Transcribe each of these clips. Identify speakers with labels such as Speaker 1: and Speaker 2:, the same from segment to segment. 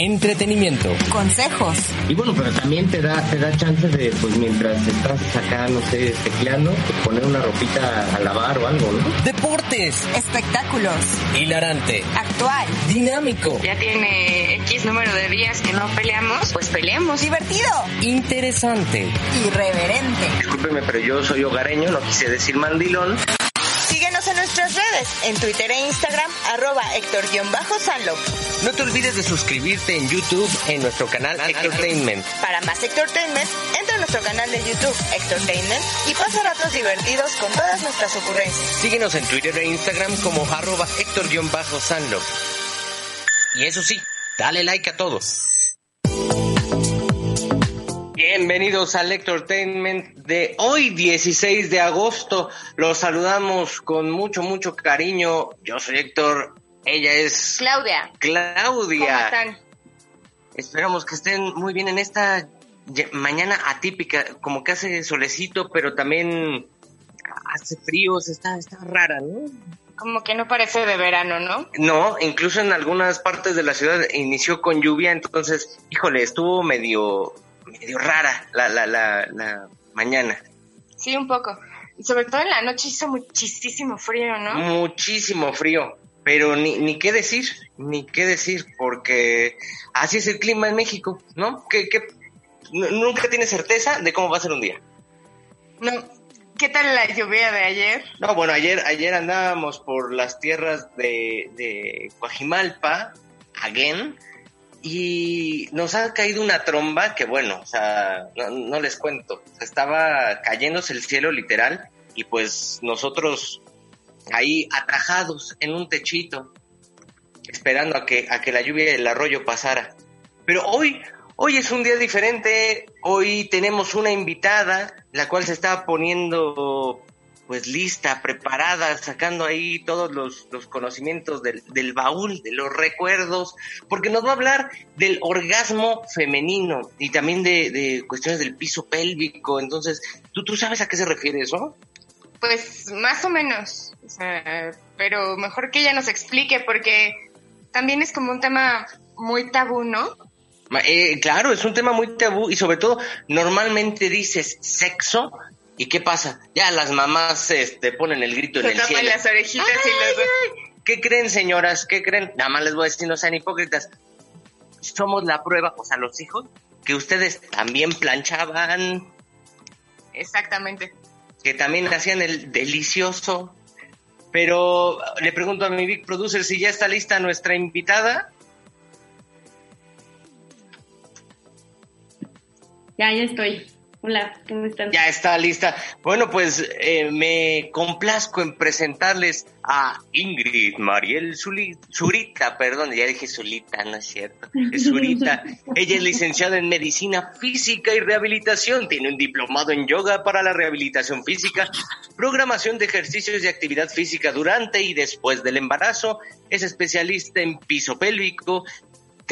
Speaker 1: entretenimiento,
Speaker 2: consejos.
Speaker 3: Y bueno, pero también te da, te da chance de, pues mientras estás acá, no sé, tecleando, poner una ropita a lavar o algo, ¿no?
Speaker 1: Deportes,
Speaker 2: espectáculos,
Speaker 1: hilarante,
Speaker 2: actual,
Speaker 1: dinámico.
Speaker 4: Ya tiene X número de días que no peleamos, pues peleemos.
Speaker 2: Divertido,
Speaker 1: interesante,
Speaker 2: irreverente.
Speaker 3: Discúlpeme, pero yo soy hogareño, no quise decir mandilón
Speaker 2: en nuestras redes, en Twitter e Instagram, arroba Héctor-Sanlo.
Speaker 1: No te olvides de suscribirte en YouTube en nuestro canal Hectortainment.
Speaker 2: Para más Hectortainment, entra a nuestro canal de YouTube Hectortainment y pasa ratos divertidos con todas nuestras ocurrencias.
Speaker 1: Síguenos en Twitter e Instagram como arroba Héctor-Sanlo. Y eso sí, dale like a todos. Bienvenidos al Entertainment de hoy, 16 de agosto. Los saludamos con mucho, mucho cariño. Yo soy Héctor, ella es...
Speaker 4: Claudia.
Speaker 1: Claudia.
Speaker 4: ¿Cómo están?
Speaker 1: Esperamos que estén muy bien en esta mañana atípica, como que hace solecito, pero también hace frío, está, está rara, ¿no?
Speaker 4: Como que no parece de verano, ¿no?
Speaker 1: No, incluso en algunas partes de la ciudad inició con lluvia, entonces, híjole, estuvo medio medio rara la, la, la, mañana.
Speaker 4: Sí, un poco. Y sobre todo en la noche hizo muchísimo frío, ¿no?
Speaker 1: Muchísimo frío. Pero ni, ni qué decir, ni qué decir, porque así es el clima en México, ¿no? Que, que nunca tiene certeza de cómo va a ser un día.
Speaker 4: No, ¿Qué tal la lluvia de ayer?
Speaker 1: No, bueno, ayer, ayer andábamos por las tierras de, de Guajimalpa, again, y nos ha caído una tromba que bueno, o sea, no, les cuento, estaba cayéndose el cielo literal y pues nosotros ahí atajados en un techito esperando a que a que la lluvia del arroyo pasara. Pero hoy hoy es un día diferente, hoy tenemos una invitada la cual se está poniendo pues lista, preparada, sacando ahí todos los, conocimientos del, del, baúl, de los recuerdos, porque nos va a hablar del orgasmo femenino y también de, cuestiones del piso pélvico. Entonces, ¿tú, ¿tú sabes a qué se refiere eso?
Speaker 4: Pues más o menos, pero mejor que ella nos explique porque también es como un tema muy tabú, ¿no?
Speaker 1: Eh, claro, es un tema muy tabú y sobre todo normalmente dices sexo ¿Y qué pasa? Ya las mamás este, ponen el grito en el cielo.
Speaker 4: las orejitas y
Speaker 1: ¿Qué creen, señoras? ¿Qué creen? Nada más les voy a decir, no sean hipócritas. Somos la prueba, o sea, los hijos, que ustedes también planchaban.
Speaker 4: Exactamente.
Speaker 1: Que también hacían el delicioso. Pero le pregunto a mi big producer si ya está lista nuestra invitada.
Speaker 5: Ya, ya estoy. Hola, ¿cómo están?
Speaker 1: Ya está lista. Bueno, pues eh, me complazco en presentarles a Ingrid Mariel Zurita, perdón, ya dije Zulita, no es cierto, es Zurita. Ella es licenciada en Medicina Física y Rehabilitación, tiene un diplomado en Yoga para la Rehabilitación Física, programación de ejercicios y actividad física durante y después del embarazo, es especialista en piso pélvico,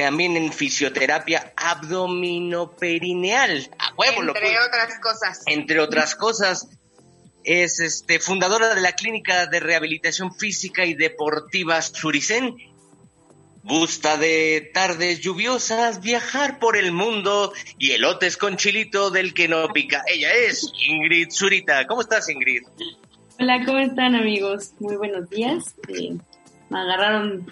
Speaker 1: también en fisioterapia abdominoperineal. A huevo,
Speaker 4: Entre otras cosas.
Speaker 1: Entre otras cosas. Es este, fundadora de la Clínica de Rehabilitación Física y Deportiva Suricén. Gusta de tardes lluviosas, viajar por el mundo y elotes con chilito del que no pica. Ella es Ingrid Zurita. ¿Cómo estás, Ingrid?
Speaker 5: Hola, ¿cómo están, amigos? Muy buenos días. Eh, me agarraron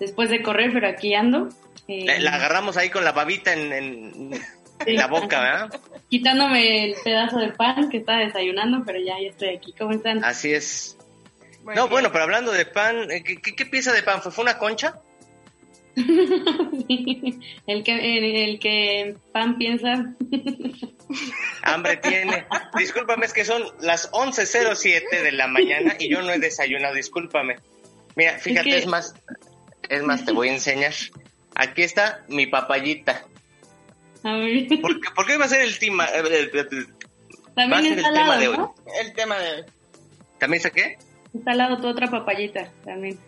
Speaker 5: después de correr, pero aquí ando.
Speaker 1: La, agarramos ahí con la babita en, la boca, ¿verdad?
Speaker 5: Quitándome el pedazo de pan que estaba desayunando, pero ya, ya estoy aquí. ¿Cómo están?
Speaker 1: Así es. no, bueno, pero hablando de pan, eh, ¿qué, pieza de pan fue? ¿Fue una concha?
Speaker 5: el que el, que pan piensa.
Speaker 1: Hambre tiene. Discúlpame, es que son las 11.07 de la mañana y yo no he desayunado, discúlpame. Mira, fíjate, es más, es más, te voy a enseñar. Aquí está mi papayita. ¿Por qué, ¿Por qué va a ser el tema?
Speaker 5: También está el tema de hoy.
Speaker 4: El tema de hoy.
Speaker 1: ¿También saqué?
Speaker 5: Está al lado tu otra papayita también.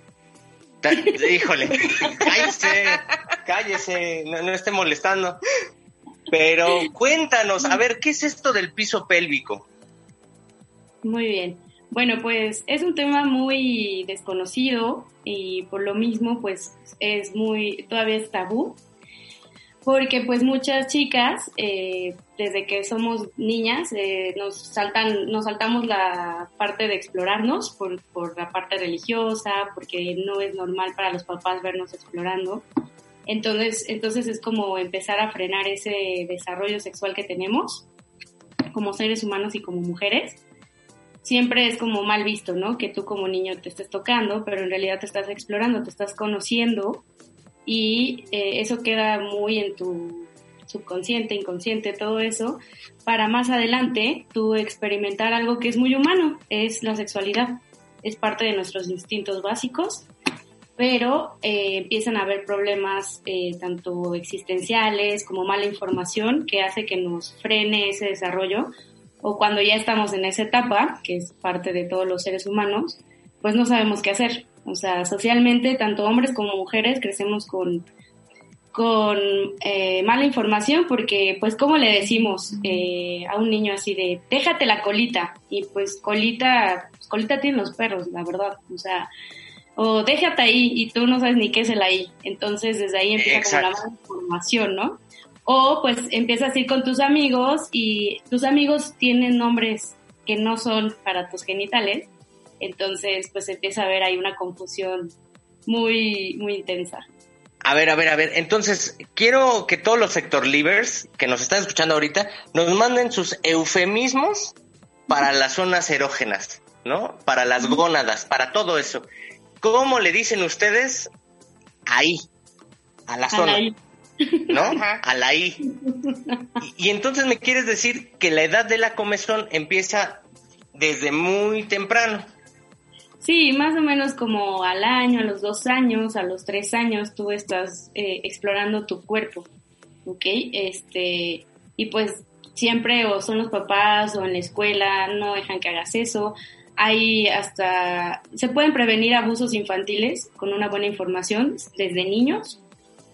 Speaker 1: Híjole, cállese, cállese, no, no esté molestando. Pero cuéntanos, a ver, ¿qué es esto del piso pélvico?
Speaker 5: Muy bien. Bueno, pues es un tema muy desconocido y por lo mismo pues es muy, todavía es tabú, porque pues muchas chicas, eh, desde que somos niñas, eh, nos saltan, nos saltamos la parte de explorarnos por, por la parte religiosa, porque no es normal para los papás vernos explorando. Entonces, entonces es como empezar a frenar ese desarrollo sexual que tenemos como seres humanos y como mujeres siempre es como mal visto, ¿no? Que tú como niño te estés tocando, pero en realidad te estás explorando, te estás conociendo y eh, eso queda muy en tu subconsciente, inconsciente, todo eso, para más adelante tú experimentar algo que es muy humano, es la sexualidad, es parte de nuestros instintos básicos, pero eh, empiezan a haber problemas eh, tanto existenciales como mala información que hace que nos frene ese desarrollo o cuando ya estamos en esa etapa, que es parte de todos los seres humanos, pues no sabemos qué hacer. O sea, socialmente, tanto hombres como mujeres crecemos con, con eh, mala información porque, pues, ¿cómo le decimos eh, a un niño así de, déjate la colita? Y pues colita, pues, colita tienen los perros, la verdad. O sea, o déjate ahí y tú no sabes ni qué es el ahí. Entonces, desde ahí empieza como la mala información, ¿no? O pues empiezas a ir con tus amigos y tus amigos tienen nombres que no son para tus genitales. Entonces pues empieza a haber ahí una confusión muy, muy intensa.
Speaker 1: A ver, a ver, a ver. Entonces, quiero que todos los sector leavers que nos están escuchando ahorita nos manden sus eufemismos para las zonas erógenas, ¿no? Para las gónadas, para todo eso. ¿Cómo le dicen ustedes ahí, a la zona? ¿No? A la I. Y, entonces me quieres decir que la edad de la comezón empieza desde muy temprano.
Speaker 5: Sí, más o menos como al año, a los dos años, a los tres años, tú estás eh, explorando tu cuerpo, ¿ok? Este, y pues siempre o son los papás o en la escuela, no dejan que hagas eso. Hay hasta, se pueden prevenir abusos infantiles con una buena información desde niños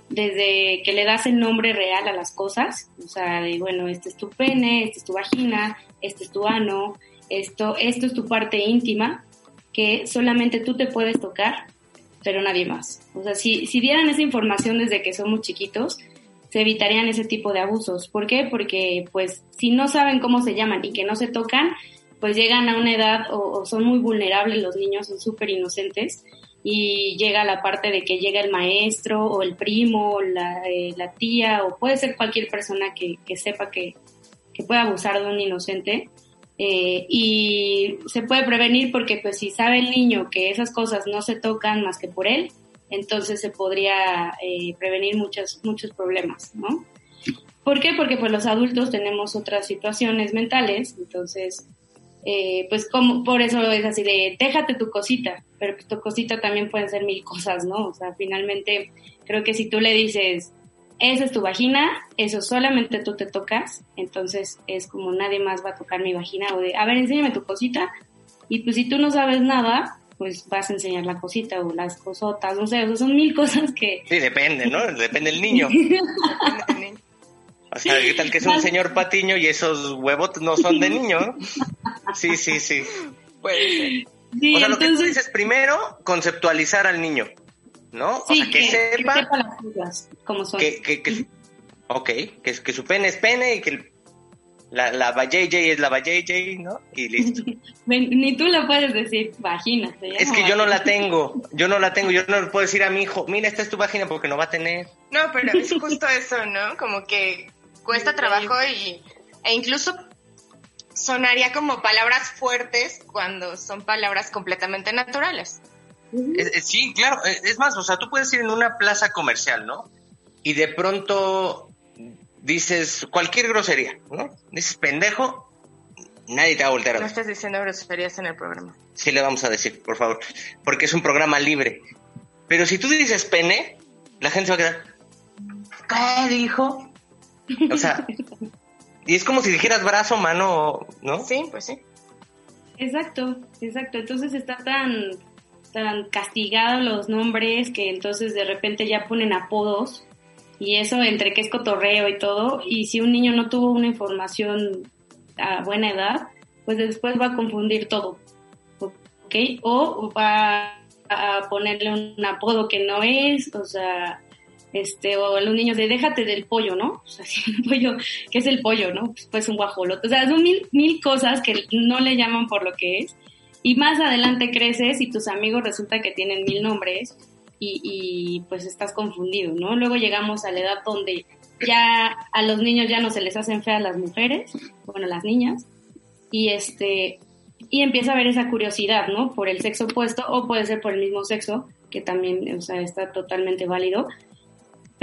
Speaker 5: desde que le das el nombre real a las cosas, o sea, de, bueno, este es tu pene, este es tu vagina, este es tu ano, esto, esto es tu parte íntima, que solamente tú te puedes tocar, pero nadie más. O sea, si, si dieran esa información desde que somos chiquitos, se evitarían ese tipo de abusos. ¿Por qué? Porque, pues, si no saben cómo se llaman y que no se tocan, pues llegan a una edad o, o son muy vulnerables los niños, son súper inocentes y llega la parte de que llega el maestro o el primo, la, eh, la tía o puede ser cualquier persona que, que sepa que, que pueda abusar de un inocente. Eh, y se puede prevenir porque pues si sabe el niño que esas cosas no se tocan más que por él, entonces se podría eh, prevenir muchos, muchos problemas, ¿no? ¿Por qué? Porque pues los adultos tenemos otras situaciones mentales, entonces eh, pues como por eso es así de déjate tu cosita, pero pues tu cosita también pueden ser mil cosas, ¿no? O sea, finalmente creo que si tú le dices, esa es tu vagina, eso solamente tú te tocas, entonces es como nadie más va a tocar mi vagina o de, a ver, enséñame tu cosita, y pues si tú no sabes nada, pues vas a enseñar la cosita o las cosotas, no sé, o sea, son mil cosas que...
Speaker 1: Sí, depende, ¿no? Depende del niño. O sea, ¿qué tal que es un señor patiño y esos huevos no son de niño? Sí, sí, sí. Puede o sea, lo que tú dices primero, conceptualizar al niño, ¿no?
Speaker 5: Sí,
Speaker 1: o sea, que, sepa,
Speaker 5: que sepa las cosas como son.
Speaker 1: Que, que, que, ok, que, que su pene es pene y que el, la, la vajayjay es la vajayjay, ¿no? Y listo.
Speaker 5: Ni tú la puedes decir vagina.
Speaker 1: Es que yo no la tengo, yo no la tengo, yo no le puedo decir a mi hijo, mira, esta es tu vagina porque no va a tener.
Speaker 4: No, pero es justo eso, ¿no? Como que cuesta trabajo y, e incluso sonaría como palabras fuertes cuando son palabras completamente naturales.
Speaker 1: sí, claro, es más, o sea, tú puedes ir en una plaza comercial, ¿no? Y de pronto dices cualquier grosería, ¿no? Dices pendejo, nadie te va a voltear a
Speaker 4: No estás diciendo groserías en el programa.
Speaker 1: Sí le vamos a decir, por favor, porque es un programa libre. Pero si tú dices pene, la gente se va a quedar, ¿qué dijo? O sea, y es como si dijeras brazo, mano, ¿no?
Speaker 4: Sí, pues sí.
Speaker 5: Exacto, exacto. Entonces está tan, tan castigado los nombres que entonces de repente ya ponen apodos Y eso entre que es cotorreo y todo, y si un niño no tuvo una información a buena edad, pues después va a confundir todo, ¿ok? O va a ponerle un apodo que no es, o sea, este, o los niños de déjate del pollo, ¿no? O sea, el pollo, ¿qué es el pollo, no? Pues, pues un guajolote. O sea, son mil, mil cosas que no le llaman por lo que es. Y más adelante creces y tus amigos resulta que tienen mil nombres y, y pues estás confundido, ¿no? Luego llegamos a la edad donde ya a los niños ya no se les hacen feas las mujeres, bueno, las niñas, y este, y empieza a haber esa curiosidad, ¿no? Por el sexo opuesto o puede ser por el mismo sexo, que también, o sea, está totalmente válido.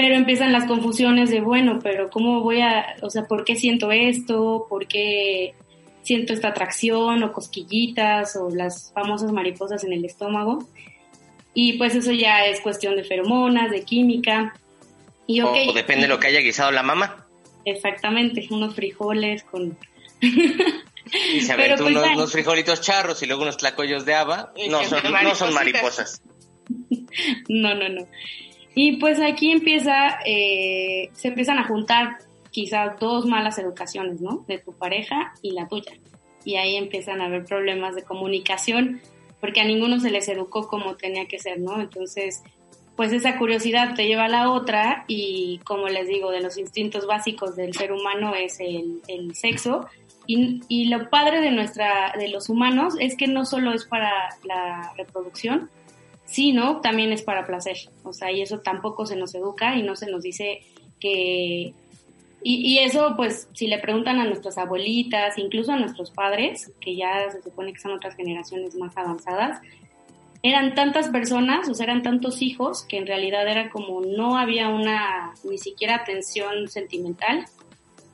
Speaker 5: Pero empiezan las confusiones de, bueno, pero ¿cómo voy a, o sea, por qué siento esto? ¿Por qué siento esta atracción o cosquillitas o las famosas mariposas en el estómago? Y pues eso ya es cuestión de feromonas, de química. Y
Speaker 1: o, depende de lo que haya guisado la mamá.
Speaker 5: Exactamente, unos frijoles con...
Speaker 1: Y se aventó pues, unos, frijolitos charros y luego unos tlacoyos de haba. No son, no son mariposas.
Speaker 5: no, no, no. Y pues aquí empieza, eh, se empiezan a juntar quizás dos malas educaciones, ¿no? De tu pareja y la tuya. Y ahí empiezan a haber problemas de comunicación porque a ninguno se les educó como tenía que ser, ¿no? Entonces, pues esa curiosidad te lleva a la otra y como les digo, de los instintos básicos del ser humano es el, el sexo. Y, y, lo padre de nuestra, de los humanos es que no solo es para la reproducción, sí, ¿no? También es para placer. O sea, y eso tampoco se nos educa y no se nos dice que... Y, y, eso, pues, si le preguntan a nuestras abuelitas, incluso a nuestros padres, que ya se supone que son otras generaciones más avanzadas, eran tantas personas, o sea, eran tantos hijos, que en realidad era como no había una, ni siquiera atención sentimental,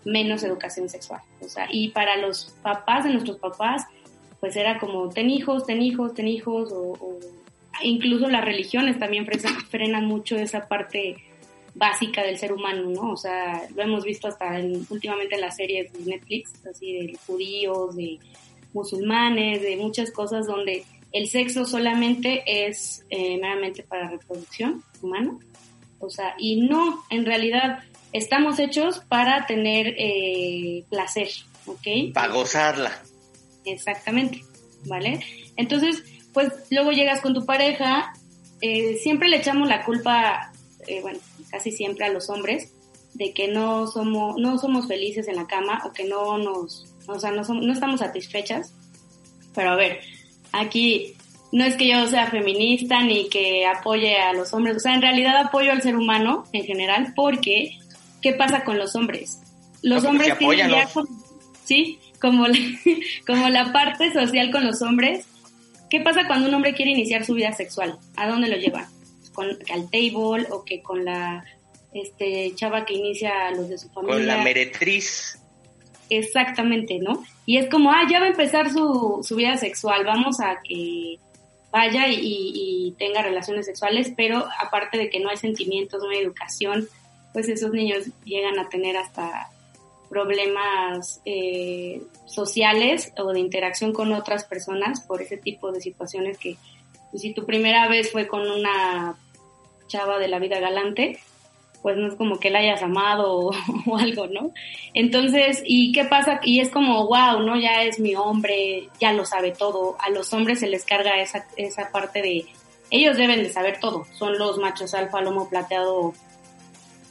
Speaker 5: menos educación sexual. O sea, y para los papás de nuestros papás, pues era como, ten hijos, ten hijos, ten hijos, o, o incluso las religiones también frenan mucho esa parte básica del ser humano, ¿no? O sea, lo hemos visto hasta últimamente en las series de Netflix, así de judíos, de musulmanes, de muchas cosas donde el sexo solamente es eh, meramente para reproducción humana. O sea, y no, en realidad estamos hechos para tener eh, placer, ¿ok?
Speaker 1: Para gozarla.
Speaker 5: Exactamente, ¿vale? Entonces, pues luego llegas con tu pareja, eh, siempre le echamos la culpa, eh, bueno, casi siempre a los hombres, de que no somos, no somos felices en la cama o que no nos, o sea, no, no estamos satisfechas. Pero a ver, aquí no es que yo sea feminista ni que apoye a los hombres, o sea, en realidad apoyo al ser humano en general porque, ¿qué pasa con los hombres? Los hombres tienen ya, sí, como como la parte social con los hombres ¿Qué pasa cuando un hombre quiere iniciar su vida sexual? ¿A dónde lo lleva? ¿Con, ¿Al table o que con la este, chava que inicia los de su familia?
Speaker 1: Con la meretriz.
Speaker 5: Exactamente, ¿no? Y es como, ah, ya va a empezar su, su vida sexual, vamos a que vaya y, y, tenga relaciones sexuales, pero aparte de que no hay sentimientos, no hay educación, pues esos niños llegan a tener hasta problemas eh, sociales o de interacción con otras personas por ese tipo de situaciones que pues, si tu primera vez fue con una chava de la vida galante, pues no es como que la hayas amado o, algo, ¿no? Entonces, ¿y qué pasa? Y es como, wow, ¿no? Ya es mi hombre, ya lo sabe todo. A los hombres se les carga esa, esa parte de, ellos deben de saber todo. Son los machos alfa, lomo plateado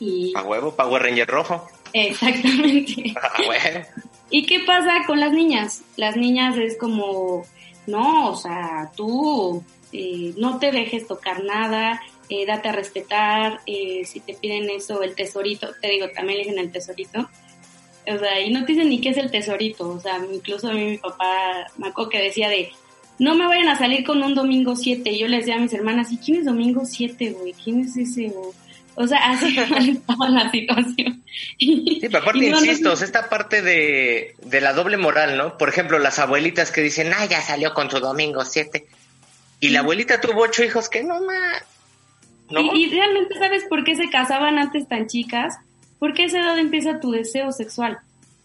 Speaker 5: y...
Speaker 1: A huevo, Power Ranger rojo.
Speaker 5: Exactamente. Ah, ¿Y qué pasa con las niñas? Las niñas es como, no, o sea, tú eh, no te dejes tocar nada, eh, date a respetar, eh, si te piden eso, el tesorito, te digo, también le dicen el tesorito, o sea, y no te dicen ni qué es el tesorito, o sea, incluso a mí mi papá, me acuerdo que decía de, no me vayan a salir con un domingo 7, y yo les decía a mis hermanas, ¿y quién es domingo 7, güey? ¿Quién es ese, güey? O sea, así estaba la situación.
Speaker 1: Sí, pero aparte, insisto, esta parte de, de, la doble moral, ¿no? Por ejemplo, las abuelitas que dicen, ah, ya salió con tu domingo siete. Y la abuelita tuvo ocho hijos, que no más.
Speaker 5: Y, realmente, ¿sabes por qué se casaban antes tan chicas? Porque a esa edad empieza tu deseo sexual.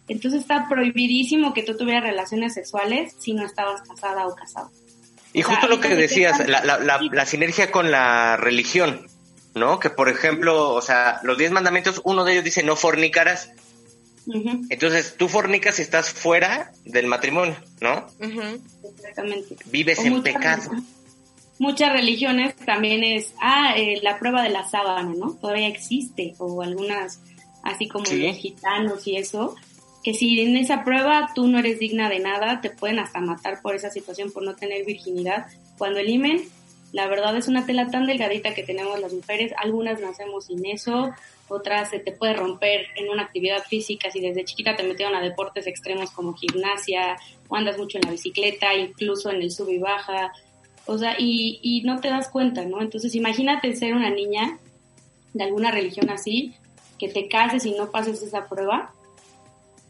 Speaker 5: Entonces está prohibidísimo que tú tuvieras relaciones sexuales si no estabas casada o casado.
Speaker 1: Y justo lo que decías, la, la, la, la sinergia con la religión ¿no? Que por ejemplo, o sea, los diez mandamientos, uno de ellos dice no fornicarás. Entonces, tú fornicas si estás fuera del matrimonio, ¿no?
Speaker 5: Exactamente.
Speaker 1: Vives en pecado.
Speaker 5: Muchas religiones también es, ah, eh, la prueba de la sábana, ¿no? Todavía existe, o algunas, así como los gitanos y eso, que si en esa prueba tú no eres digna de nada, te pueden hasta matar por esa situación, por no tener virginidad. Cuando el imen, la verdad es una tela tan delgadita que tenemos las mujeres, algunas nacemos sin eso, otras se te puede romper en una actividad física si desde chiquita te metieron a deportes extremos como gimnasia o andas mucho en la bicicleta, incluso en el sub y baja, o sea, y, y no te das cuenta, ¿no? Entonces imagínate ser una niña de alguna religión así, que te cases y no pases esa prueba.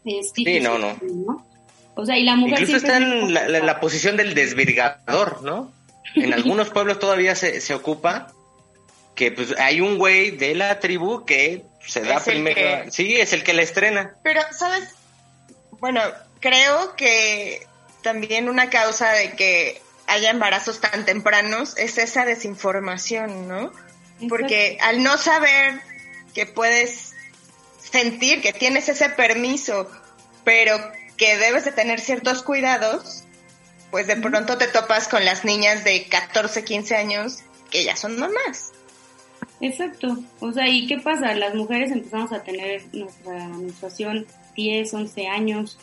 Speaker 5: Es
Speaker 1: sí, no, no,
Speaker 5: O sea, y la mujer...
Speaker 1: Incluso está en la, posición del desvirgador, ¿no? En algunos pueblos todavía se, se ocupa que pues hay un güey de la tribu que se da primero. Sí, es el que la estrena.
Speaker 4: Pero, ¿sabes? Bueno, creo que también una causa de que haya embarazos tan tempranos es esa desinformación, ¿no? Porque al no saber que puedes sentir que tienes ese permiso, pero que debes de tener ciertos cuidados, pues de pronto te topas con las niñas de 14, 15 años que ya son mamás.
Speaker 5: Exacto. O sea, ¿y qué pasa? Las mujeres empezamos a tener nuestra menstruación 10, 11 años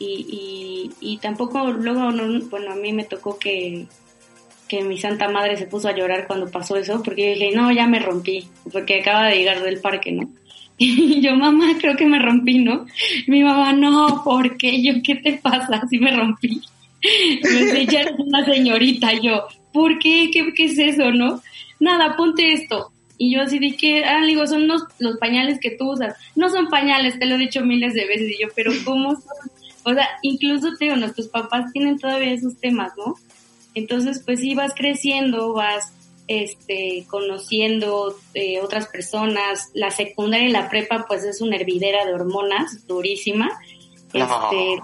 Speaker 5: y, y, tampoco, luego, bueno, a mí me tocó que, que mi santa madre se puso a llorar cuando pasó eso, porque dije, no, ya me rompí, porque acaba de llegar del parque, ¿no? Y yo, mamá, creo que me rompí, ¿no? mi mamá, no, ¿por qué? Yo, ¿qué te pasa? Si me rompí. me una señorita, yo, ¿por qué? ¿Qué, qué es eso, no? Nada, ponte esto y yo así dije, ah, digo, son los, los pañales que tú usas. No son pañales, te lo he dicho miles de veces. Y yo, pero ¿cómo son? O sea, incluso te digo, nuestros papás tienen todavía esos temas, ¿no? Entonces, pues sí, vas creciendo, vas este, conociendo eh, otras personas. La secundaria y la prepa, pues es una hervidera de hormonas durísima. Este,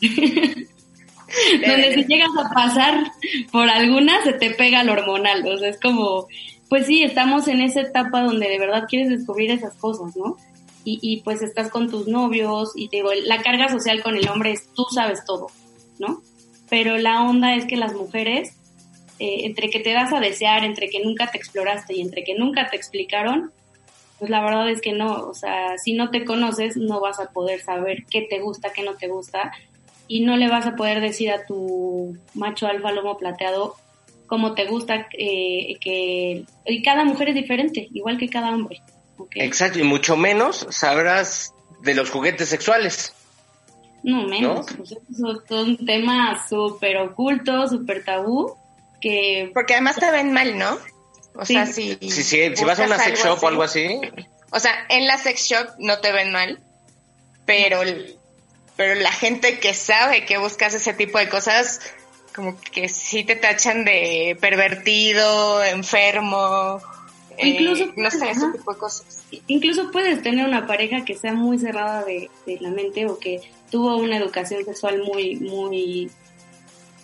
Speaker 5: donde si llegas a pasar por alguna, se te pega el hormonal. O sea, es como, pues sí, estamos en esa etapa donde de verdad quieres descubrir esas cosas, ¿no? Y, y pues estás con tus novios y te digo, la carga social con el hombre es tú sabes todo, ¿no? Pero la onda es que las mujeres, eh, entre que te das a desear, entre que nunca te exploraste y entre que nunca te explicaron, pues la verdad es que no, o sea, si no te conoces no vas a poder saber qué te gusta, qué no te gusta y no le vas a poder decir a tu macho alfa lomo plateado como te gusta, eh, que y cada mujer es diferente, igual que cada hombre.
Speaker 1: Exacto, y mucho menos sabrás de los juguetes sexuales.
Speaker 5: No, menos. Pues, es un tema súper oculto, súper tabú, que...
Speaker 4: Porque además te ven mal, ¿no?
Speaker 1: O sea, si... si vas a una sex shop o algo así...
Speaker 4: O sea, en la sex shop no te ven mal, pero, pero la gente que sabe que buscas ese tipo de cosas como que sí te tachan de pervertido, enfermo, eh, incluso no sé, ese tipo de cosas.
Speaker 5: Incluso puedes tener una pareja que sea muy cerrada de, la mente o que tuvo una educación sexual muy, muy,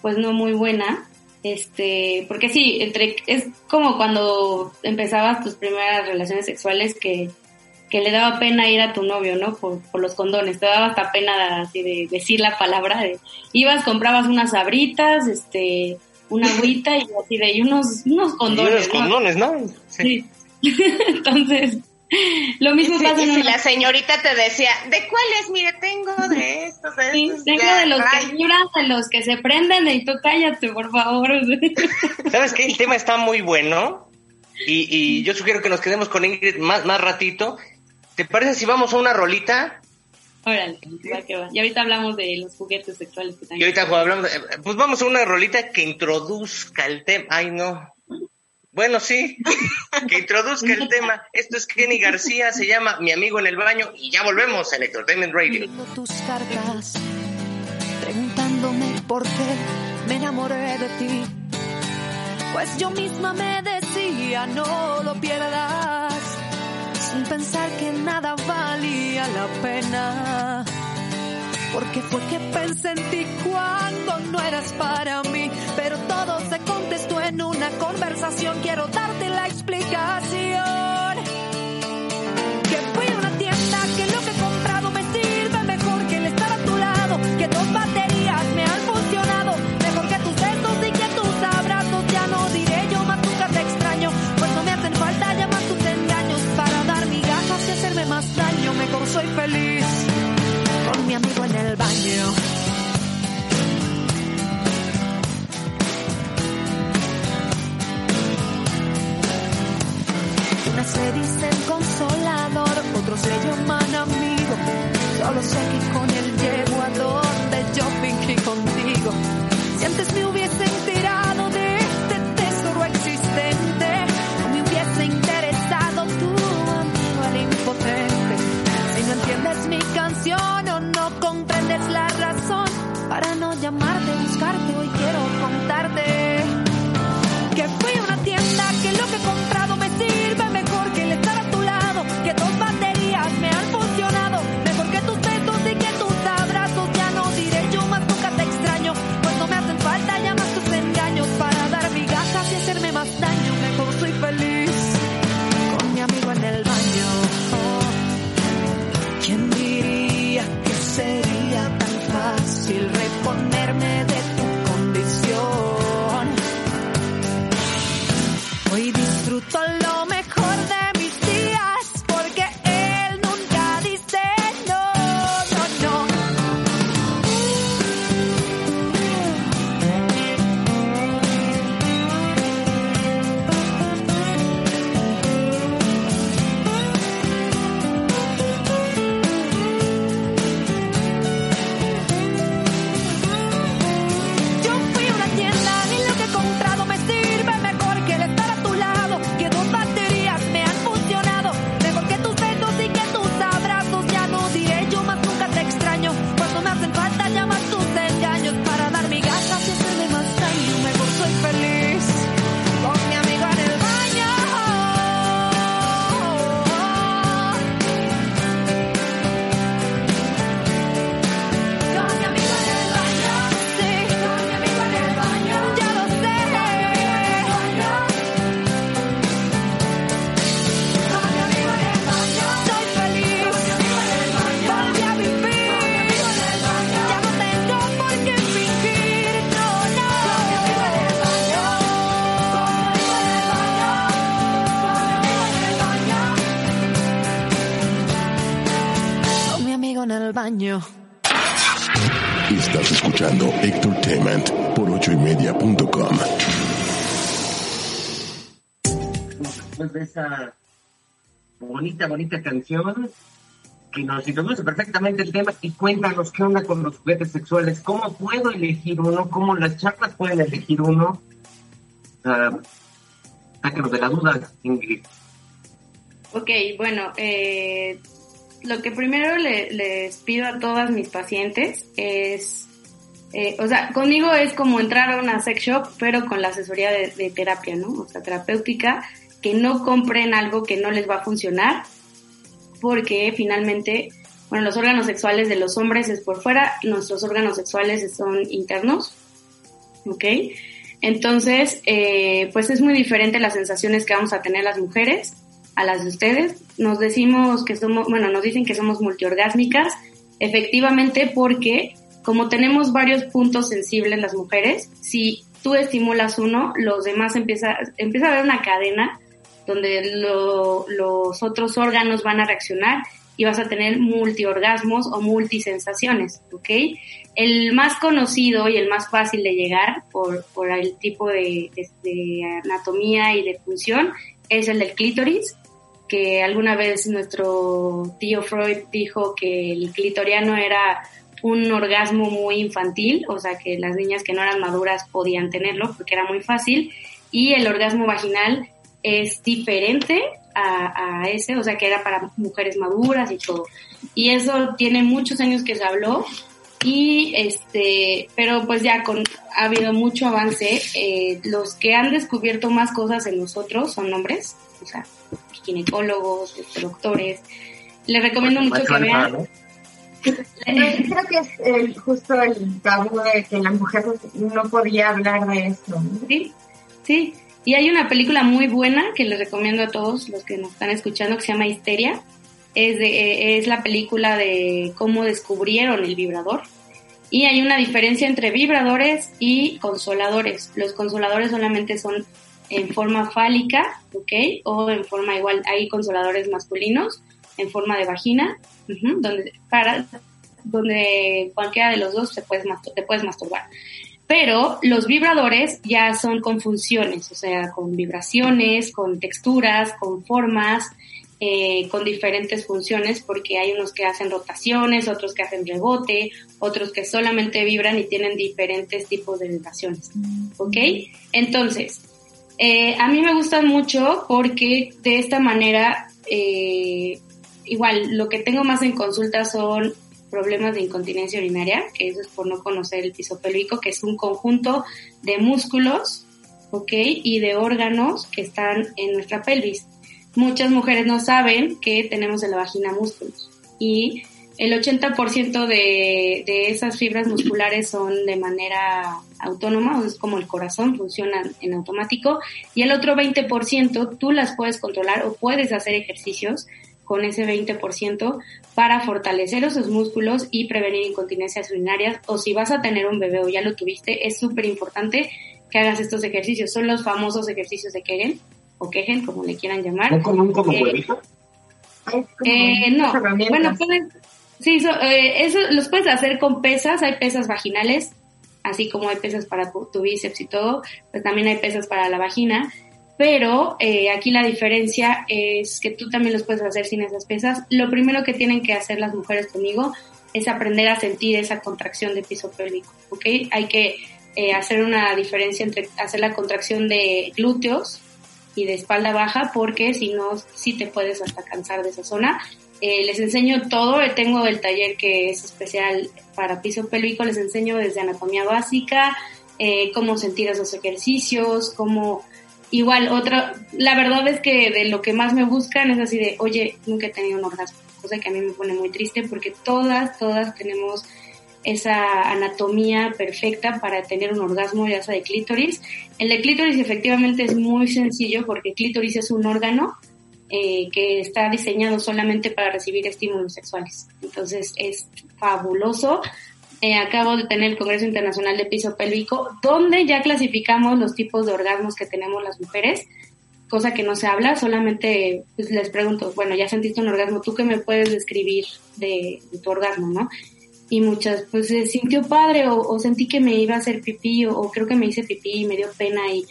Speaker 5: pues no muy buena, este, porque sí, entre, es como cuando empezabas tus primeras relaciones sexuales que que le daba pena ir a tu novio, ¿no? Por, por los condones, te daba hasta pena así de decir la palabra de, ibas, comprabas unas sabritas, este, una agüita y así de, y unos, unos condones.
Speaker 1: unos condones, ¿no?
Speaker 5: Sí. Entonces, lo mismo pasa
Speaker 4: en si la señorita te decía, ¿de cuáles? Mire, tengo de estos, de
Speaker 5: sí, tengo de los que lloran, de los que se prenden, y tú cállate, por favor.
Speaker 1: ¿Sabes qué? El tema está muy bueno. Y, y yo sugiero que nos quedemos con Ingrid más, más ratito ¿Te parece si vamos a una rolita?
Speaker 5: Órale, va que va. Y ahorita hablamos de los juguetes sexuales que
Speaker 1: Y ahorita hablamos de, pues vamos a una rolita que introduzca el tema. Ay, no. Bueno, sí, que introduzca el tema. Esto es Kenny García, se llama Mi amigo en el baño y ya volvemos a Entertainment Radio.
Speaker 6: tus cartas preguntándome por qué me enamoré de ti. Pues yo misma me decía, no lo pierdas sin pensar que nada valía la pena. Porque fue que pensé en ti cuando no eras para mí. Pero todo se contestó en una conversación. Quiero darte la explicación. Soy feliz con mi amigo en el baño. Unas se dicen consolador, otros se llaman amigo. Solo sé que
Speaker 7: Tament por ochoymedia.com.
Speaker 3: después de esa bonita, bonita canción que nos introduce perfectamente el tema y cuéntanos qué onda con los juguetes sexuales, cómo puedo elegir uno, cómo las charlas pueden elegir uno. Uh, de la duda, Ingrid.
Speaker 5: Ok, bueno, eh, lo que primero le- les pido a todas mis pacientes es, eh, o sea, conmigo es como entrar a una sex shop, pero con la asesoría de, de terapia, ¿no? O sea, terapéutica, que no compren algo que no les va a funcionar, porque finalmente, bueno, los órganos sexuales de los hombres es por fuera, nuestros órganos sexuales son internos, ¿ok? Entonces, eh, pues es muy diferente las sensaciones que vamos a tener las mujeres a las de ustedes. Nos decimos que somos, bueno, nos dicen que somos multiorgásmicas, efectivamente porque como tenemos varios puntos sensibles las mujeres, si tú estimulas uno, los demás empieza, empieza a haber una cadena donde lo- los otros órganos van a reaccionar y vas a tener multiorgasmos o multisensaciones, ¿ok? El más conocido y el más fácil de llegar por, por el tipo de, de- de anatomía y de función es el del clítoris, que alguna vez nuestro tío Freud dijo que el clitoriano era un orgasmo muy infantil, o sea que las niñas que no eran maduras podían tenerlo porque era muy fácil, y el orgasmo vaginal es diferente a, a ese, o sea que era para mujeres maduras y todo. Y eso tiene muchos años que se habló y este, pero pues ya con, ha habido mucho avance. Eh, los que han descubierto más cosas en nosotros son hombres, o sea, ginecólogos, doctores. Les recomiendo mucho que vean.
Speaker 4: Creo que es justo el tabú de que la mujer no podía hablar de esto.
Speaker 5: Sí, sí. Y hay una película muy buena que les recomiendo a todos los que nos están escuchando que se llama Histeria. Es, de, es la película de cómo descubrieron el vibrador. Y hay una diferencia entre vibradores y consoladores. Los consoladores solamente son en forma fálica, ¿ok? O en forma igual, hay consoladores masculinos en forma de vagina, donde para donde cualquiera de los dos te puedes, te puedes masturbar. Pero los vibradores ya son con funciones, o sea, con vibraciones, con texturas, con formas, eh, con diferentes funciones, porque hay unos que hacen rotaciones, otros que hacen rebote, otros que solamente vibran y tienen diferentes tipos de vibraciones. ¿Ok? Entonces, eh, a mí me gustan mucho porque de esta manera, eh, igual, lo que tengo más en consulta son problemas de incontinencia urinaria, que eso es por no conocer el piso pélvico, que es un conjunto de músculos, ¿ok? Y de órganos que están en nuestra pelvis. Muchas mujeres no saben que tenemos en la vagina músculos y el 80% de, de esas fibras musculares son de manera autónoma, es como el corazón, funcionan en automático, y el otro 20% tú las puedes controlar o puedes hacer ejercicios con ese 20% para fortalecer esos músculos y prevenir incontinencias urinarias o si vas a tener un bebé o ya lo tuviste, es súper importante que hagas estos ejercicios. Son los famosos ejercicios de Kegel o Kegel, como le quieran llamar.
Speaker 3: ¿No como un como
Speaker 5: eh, eh, no, bueno, puedes, sí, eh, eso los puedes hacer con pesas, hay pesas vaginales, así como hay pesas para tu bíceps y todo, pues también hay pesas para la vagina pero eh, aquí la diferencia es que tú también los puedes hacer sin esas pesas. Lo primero que tienen que hacer las mujeres conmigo es aprender a sentir esa contracción de piso pélvico, ¿ok? Hay que eh, hacer una diferencia entre hacer la contracción de glúteos y de espalda baja porque si no, sí te puedes hasta cansar de esa zona. Eh, les enseño todo, tengo el taller que es especial para piso pélvico, les enseño desde anatomía básica, cómo sentir esos ejercicios, cómo igual, otra, la verdad es que de lo que más me buscan es así de, oye, nunca he tenido un orgasmo, cosa que a mí me pone muy triste porque todas, todas tenemos esa anatomía perfecta para tener un orgasmo, ya sea de clítoris. El de clítoris efectivamente es muy sencillo porque clítoris es un órgano eh, que está diseñado solamente para recibir estímulos sexuales. Entonces es fabuloso eh, acabo de tener el Congreso Internacional de Piso Pélvico, donde ya clasificamos los tipos de orgasmos que tenemos las mujeres, cosa que no se habla, solamente pues, les pregunto, bueno, ya sentiste un orgasmo, ¿tú qué me puedes describir de, tu orgasmo, no? Y muchas, pues se sintió padre o, sentí que me iba a hacer pipí o, o creo que me hice pipí y me dio pena y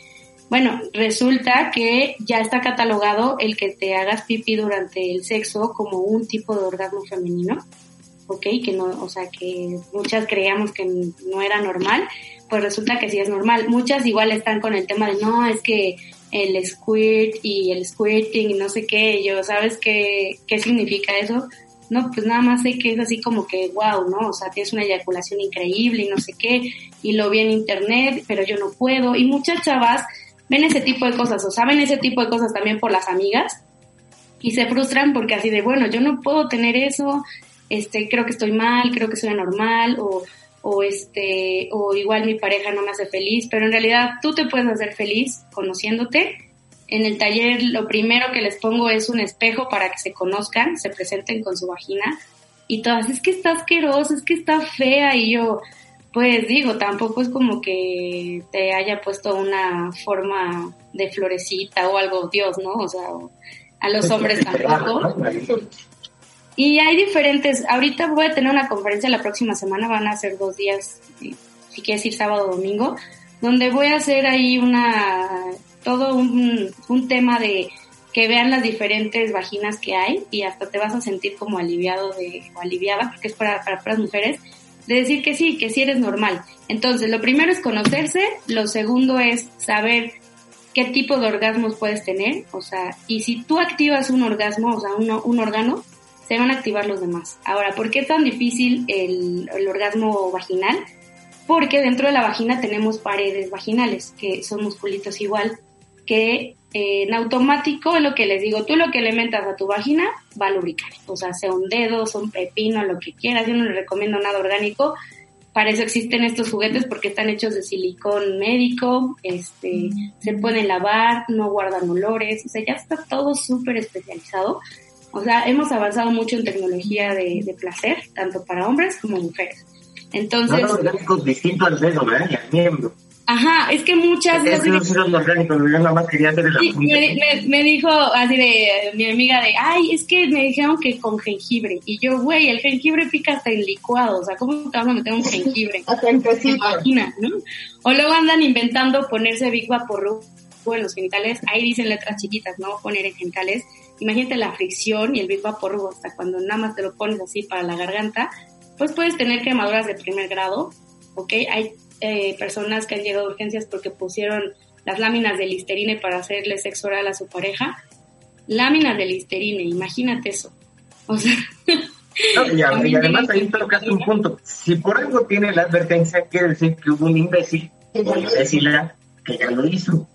Speaker 5: bueno, resulta que ya está catalogado el que te hagas pipí durante el sexo como un tipo de orgasmo femenino. ¿Ok? Que no, o sea, que muchas creíamos que no era normal, pues resulta que sí es normal. Muchas igual están con el tema de, no, es que el squirt y el squirting y no sé qué, yo, ¿sabes qué, qué significa eso? No, pues nada más sé que es así como que, wow, ¿no? O sea, tienes una eyaculación increíble y no sé qué, y lo vi en internet, pero yo no puedo. Y muchas chavas ven ese tipo de cosas, o saben ese tipo de cosas también por las amigas, y se frustran porque así de, bueno, yo no puedo tener eso, este, creo que estoy mal, creo que soy anormal o, o este, o igual mi pareja no me hace feliz, pero en realidad tú te puedes hacer feliz conociéndote. En el taller lo primero que les pongo es un espejo para que se conozcan, se presenten con su vagina y todas, es que está asquerosa, es que está fea y yo, pues digo, tampoco es como que te haya puesto una forma de florecita o algo, Dios, ¿no? O sea, a los hombres tampoco. Y hay diferentes, ahorita voy a tener una conferencia la próxima semana, van a ser dos días, si quieres ir sábado o domingo, donde voy a hacer ahí una, todo un, un tema de que vean las diferentes vaginas que hay y hasta te vas a sentir como aliviado de, o aliviada, porque es para, para, para las mujeres, de decir que sí, que sí eres normal. Entonces, lo primero es conocerse, lo segundo es saber qué tipo de orgasmos puedes tener, o sea, y si tú activas un orgasmo, o sea, un, un órgano, se van a activar los demás. Ahora, ¿por qué es tan difícil el, orgasmo vaginal? Porque dentro de la vagina tenemos paredes vaginales, que son musculitos igual, que eh, en automático es lo que les digo, tú lo que le metas a tu vagina va a lubricar, o sea, sea un dedo, sea un pepino, lo que quieras, yo no le recomiendo nada orgánico, para eso existen estos juguetes porque están hechos de silicón médico, este, se pueden lavar, no guardan olores, o sea, ya está todo súper especializado. O sea, hemos avanzado mucho en tecnología de, de placer, tanto para hombres como mujeres. Entonces...
Speaker 3: No, orgánicos distintos al dedo, ¿verdad? Y al miembro.
Speaker 5: Ajá, es que muchas...
Speaker 3: Es que no son orgánicos, yo nada más quería hacer el
Speaker 5: Sí, me, me- me dijo así de mi amiga de, ay, es que me dijeron que con jengibre. Y yo, güey, el jengibre pica hasta en licuado. O sea, ¿cómo te vas a meter un jengibre?
Speaker 4: Hasta en.
Speaker 5: Imagina, ¿no? O luego andan inventando ponerse Big Vaporub en los genitales. Ahí dicen letras chiquitas, ¿no? Poner en genitales. Imagínate la fricción y el Big Vaporub hasta cuando nada más te lo pones así para la garganta. Pues puedes tener quemaduras de primer grado, ¿ok? Hay eh, personas que han llegado a urgencias porque pusieron las láminas de listerine para hacerle sexo oral a su pareja. Láminas de listerine, imagínate eso. O sea,
Speaker 3: No, y, a- y además ahí tocas un punto. Si por algo tiene la advertencia, quiere decir que hubo un imbécil o imbécila que ya lo hizo.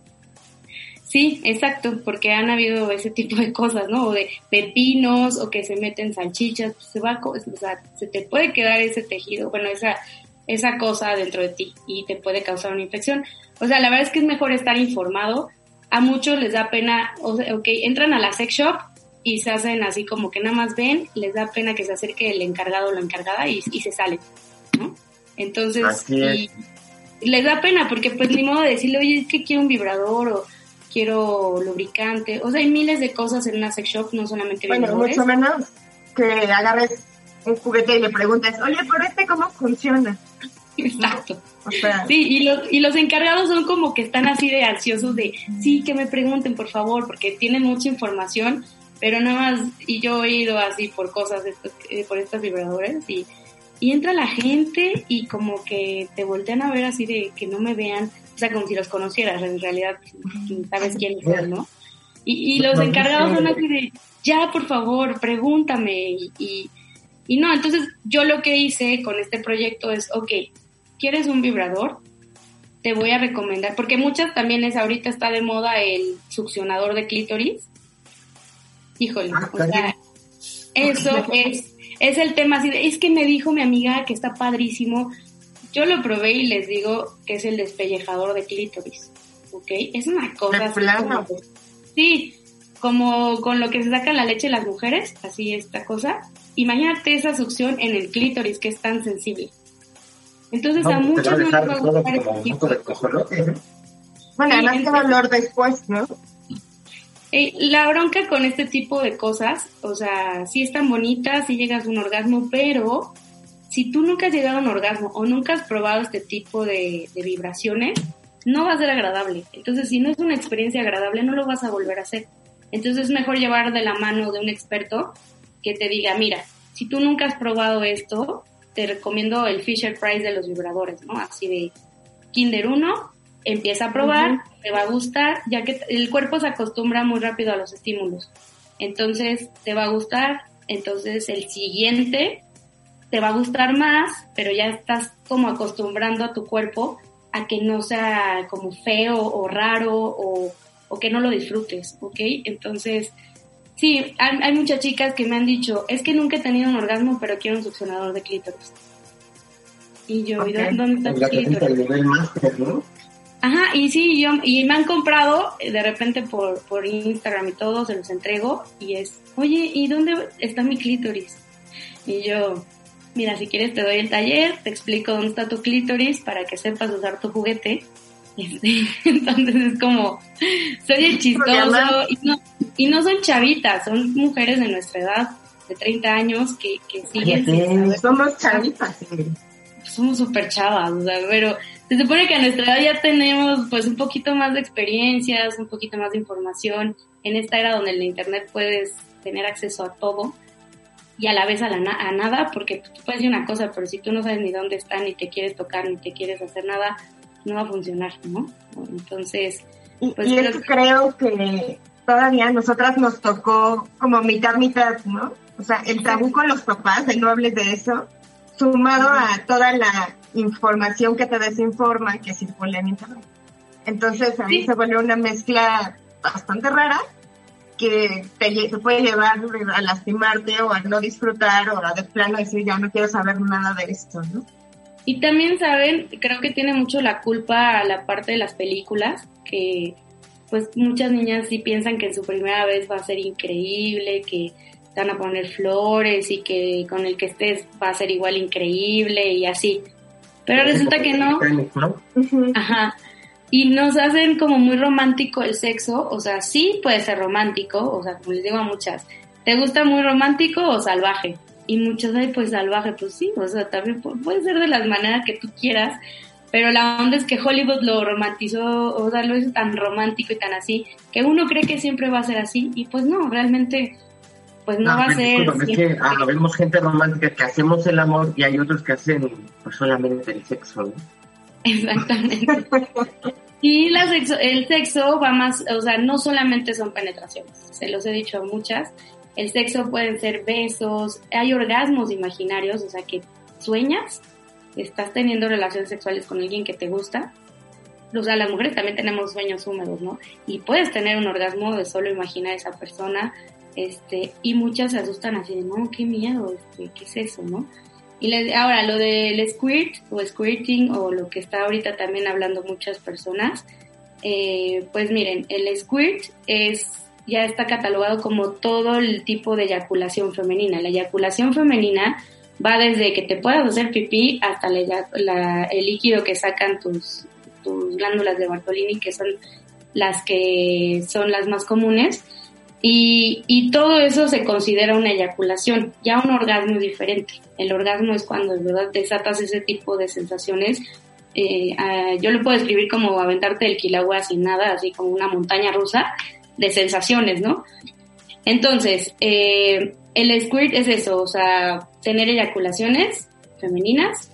Speaker 5: Sí, exacto, porque han habido ese tipo de cosas, ¿no? O de pepinos o que se meten salchichas, pues se va, o sea, se te puede quedar ese tejido, bueno, esa esa cosa dentro de ti y te puede causar una infección. O sea, la verdad es que es mejor estar informado. A muchos les da pena, o sea, ok, entran a la sex shop y se hacen así como que nada más ven, les da pena que se acerque el encargado o la encargada y, y se salen, ¿no? Entonces, y- les da pena porque pues ni modo de decirle, oye, es que quiero un vibrador o quiero lubricante. O sea, hay miles de cosas en una sex shop, no solamente
Speaker 4: Bueno, mucho menos que agarres un juguete y le preguntes, oye, pero este cómo funciona.
Speaker 5: Exacto.
Speaker 4: O sea,
Speaker 5: Sí, y los, y los encargados son como que están así de ansiosos de, sí, que me pregunten, por favor, porque tienen mucha información, pero nada más, y yo he ido así por cosas, eh, por estos vibradores, y, y entra la gente y como que te voltean a ver así de que no me vean, o sea, como si los conocieras, en realidad sabes quiénes son, ¿no? Y, y los encargados son así de, ya, por favor, pregúntame, y, y, y no, entonces yo lo que hice con este proyecto es, ok, ¿quieres un vibrador? Te voy a recomendar, porque muchas también es, ahorita está de moda el succionador de clítoris. Híjole,
Speaker 3: Ah,
Speaker 5: o sea, eso es, es el tema así de, es que me dijo mi amiga que está padrísimo. Yo lo probé y les digo que es el despellejador de clítoris, ¿ok? Es una cosa
Speaker 4: De
Speaker 5: así
Speaker 4: plano.
Speaker 5: como- sí, como con lo que se saca la leche las mujeres, así esta cosa. Imagínate esa succión en el clítoris que es tan sensible. Entonces a
Speaker 3: No,
Speaker 5: muchos no les va a gustar este tipo de
Speaker 3: de ¿no?
Speaker 4: bueno,
Speaker 5: Sí,
Speaker 4: qué
Speaker 5: entonces-
Speaker 4: valor después, ¿no?
Speaker 5: Eh, la bronca con este tipo de cosas, o sea, sí están bonitas, sí llegas a un orgasmo, pero si tú nunca has llegado a un orgasmo o nunca has probado este tipo de, de vibraciones, no va a ser agradable. Entonces, si no es una experiencia agradable, no lo vas a volver a hacer. Entonces, es mejor llevar de la mano de un experto que te diga, mira, si tú nunca has probado esto, te recomiendo el Fisher Price de los vibradores, ¿no? Así de Kinder 1, empieza a probar, te va a gustar, ya que el cuerpo se acostumbra muy rápido a los estímulos. Entonces, te va a gustar, entonces el siguiente te va a gustar más, pero ya estás como acostumbrando a tu cuerpo a que no sea como feo o raro o, o que no lo disfrutes, ¿ok? Entonces, sí, hay, hay muchas chicas que me han dicho, es que nunca he tenido un orgasmo, pero quiero un succionador de clítoris. Y yo, ¿y dónde- está
Speaker 3: Es
Speaker 5: tu clítoris? Ajá, y sí, yo, y me han comprado eh, de repente por, por Instagram y todo, se los entrego y es, oye, ¿y dónde está mi clítoris? Y yo, mira, si quieres te doy el taller, te explico dónde está tu clítoris para que sepas usar tu juguete. Este, Entonces es como, soy el chistoso y no, y no son chavitas, son mujeres de nuestra edad, de 30 años, que, que siguen saber
Speaker 4: Somos chavitas. sí.
Speaker 5: somos súper chavas, o sea, pero se supone que a nuestra edad ya tenemos pues un poquito más de experiencias, un poquito más de información en esta era donde en el internet puedes tener acceso a todo y a la vez a, la na- a nada, porque tú puedes decir una cosa, pero si tú no sabes ni dónde está, ni te quieres tocar, ni te quieres hacer nada, no va a funcionar, ¿no? Entonces,
Speaker 4: Y,
Speaker 5: Pues
Speaker 4: y
Speaker 5: creo
Speaker 4: es que creo que todavía a nosotras nos tocó como mitad, mitad, ¿no? O sea, el tabú con los papás, de no hables de eso, sumado a toda la información que te desinforma que circula en internet. Entonces ahí se vuelve una mezcla bastante rara que te, puede llevar a lastimarte o a no disfrutar o a de plano decir ya no quiero saber nada de esto, ¿no?
Speaker 5: Y también saben, creo que tiene mucho la culpa a la parte de las películas, que pues muchas niñas sí piensan que su primera vez va a ser increíble, que van a poner flores y que con el que estés va a ser igual increíble y así. Pero resulta que no. Ajá. Y nos hacen como muy romántico el sexo, o sea, sí puede ser romántico, o sea, como les digo a muchas, ¿te gusta muy romántico o salvaje? Y muchas, ay, pues salvaje, pues sí, o sea, también puede ser de las maneras que tú quieras, pero la onda es que Hollywood lo romantizó, o sea, lo hizo tan romántico y tan así, que uno cree que siempre va a ser así, y pues no, realmente pues no, va a ser.
Speaker 3: Es que ah, vemos gente romántica que hacemos el amor y hay otros que hacen pues solamente el sexo, ¿no?
Speaker 5: Exactamente. y la sexo, el sexo va más, o sea, no solamente son penetraciones, se los he dicho muchas. El sexo pueden ser besos, hay orgasmos imaginarios, o sea, que sueñas, estás teniendo relaciones sexuales con alguien que te gusta. O sea, las mujeres también tenemos sueños húmedos, ¿no? Y puedes tener un orgasmo de solo imaginar a esa persona, este, y muchas se asustan así de, no, qué miedo, este, ¿qué es eso, no? Y les, ahora, lo del squirt o squirting o lo que está ahorita también hablando muchas personas, eh, pues miren, el squirt es ya está catalogado como todo el tipo de eyaculación femenina. La eyaculación femenina va desde que te puedas hacer pipí hasta el líquido que sacan tus, tus glándulas de Bartolini, que son las que son las más comunes. Y, y, todo eso se considera una eyaculación, ya un orgasmo es diferente. El orgasmo es cuando de verdad desatas ese tipo de sensaciones. Eh, ah, yo lo puedo describir como aventarte el quilagua sin nada, así como una montaña rusa de sensaciones, ¿no? Entonces, eh, el squirt es eso, o sea, tener eyaculaciones femeninas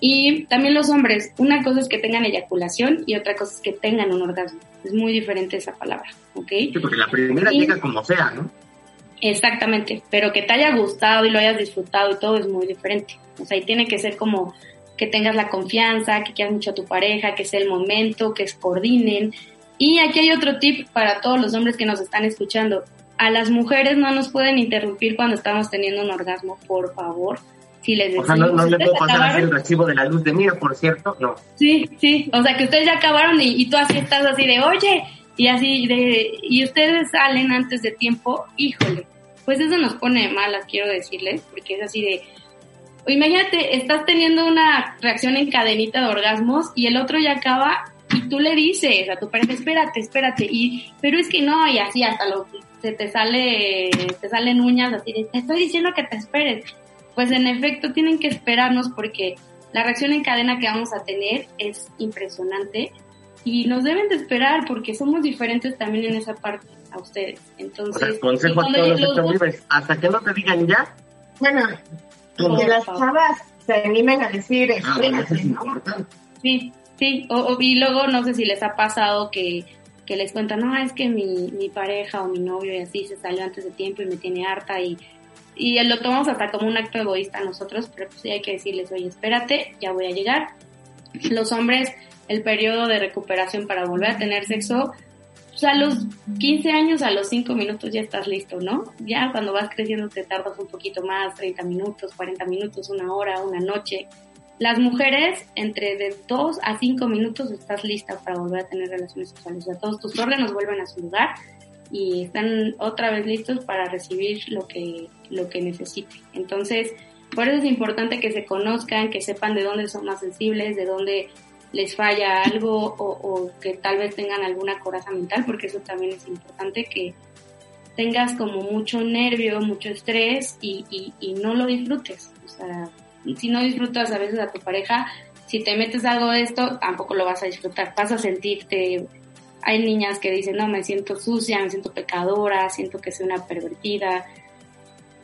Speaker 5: y también los hombres, una cosa es que tengan eyaculación y otra cosa es que tengan un orgasmo. Es muy diferente esa palabra, ¿ok?
Speaker 3: Sí, porque la primera llega como sea, ¿no?
Speaker 5: Exactamente, pero que te haya gustado y lo hayas disfrutado y todo es muy diferente. O sea, y tiene que ser como que tengas la confianza, que quieras mucho a tu pareja, que sea el momento, que se coordinen. Y aquí hay otro tip para todos los hombres que nos están escuchando. A las mujeres no nos pueden interrumpir cuando estamos teniendo un orgasmo, por favor si les
Speaker 3: o sea, no, le puedo pasar el recibo de la luz de mira, por cierto, no.
Speaker 5: Sí, sí, o sea que ustedes ya acabaron y, tú así estás así de, oye, y así de, y ustedes salen antes de tiempo, híjole, pues eso nos pone malas, quiero decirles, porque es así de, imagínate, estás teniendo una reacción en cadenita de orgasmos y el otro ya acaba y tú le dices a tu pareja, espérate, espérate, y, pero es que no, y así hasta lo, se te sale, te salen uñas así de, te estoy diciendo que te esperes pues en efecto tienen que esperarnos porque la reacción en cadena que vamos a tener es impresionante y nos deben de esperar porque somos diferentes también en esa parte a ustedes. Entonces,
Speaker 3: consejo a todos los, hasta que no te digan ya.
Speaker 4: Bueno, que las chavas se animen a decir
Speaker 3: ah,
Speaker 5: Sí, sí, o, y luego no sé si les ha pasado que, que les cuentan, no, es que mi, mi pareja o mi novio y así se salió antes de tiempo y me tiene harta y y lo tomamos hasta como un acto egoísta nosotros, pero pues sí hay que decirles, oye, espérate, ya voy a llegar. Los hombres, el periodo de recuperación para volver a tener sexo, pues a los 15 años, a los 5 minutos ya estás listo, ¿no? Ya cuando vas creciendo te tardas un poquito más, 30 minutos, 40 minutos, una hora, una noche. Las mujeres, entre de 2 a 5 minutos estás lista para volver a tener relaciones sexuales. O sea, todos tus órganos vuelven a su lugar y están otra vez listos para recibir lo que, lo que necesite. Entonces, por eso es importante que se conozcan, que sepan de dónde son más sensibles, de dónde les falla algo o, que tal vez tengan alguna coraza mental, porque eso también es importante que tengas como mucho nervio, mucho estrés y, y, y no lo disfrutes. O sea, si no disfrutas a veces a tu pareja, si te metes algo de esto, tampoco lo vas a disfrutar. Vas a sentirte hay niñas que dicen, no, me siento sucia, me siento pecadora, siento que soy una pervertida.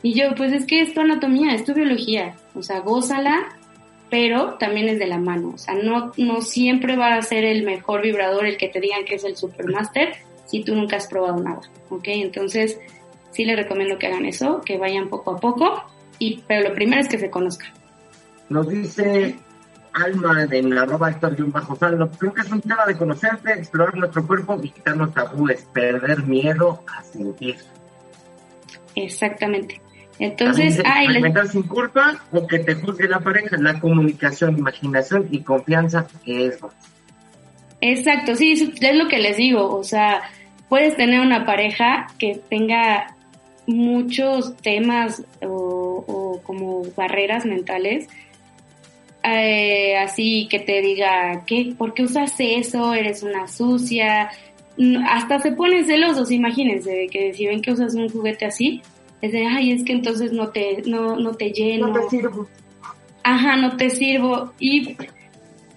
Speaker 5: Y yo, pues es que es tu anatomía, es tu biología, o sea, gózala, pero también es de la mano, o sea, no, no siempre va a ser el mejor vibrador el que te digan que es el supermaster si tú nunca has probado nada, ¿ok? Entonces, sí les recomiendo que hagan eso, que vayan poco a poco, y, pero lo primero es que se conozcan.
Speaker 3: Nos dice
Speaker 1: Alma en arroba Héctor bajo saldo. Creo que es un tema de conocerte, explorar nuestro cuerpo y quitarnos tabúes, perder miedo a sentir.
Speaker 5: Exactamente. Entonces,
Speaker 1: ay, les... sin culpa o que te juzgue la pareja, la comunicación, imaginación y confianza es.
Speaker 5: Exacto, sí, es lo que les digo, o sea, puedes tener una pareja que tenga muchos temas o, como barreras mentales, eh, así que te diga, ¿qué? ¿por qué usas eso? Eres una sucia. Hasta se ponen celosos, imagínense, que si ven que usas un juguete así, es de, ay, es que entonces no te, no, no te lleno.
Speaker 1: No te sirvo.
Speaker 5: Ajá, no te sirvo. Y,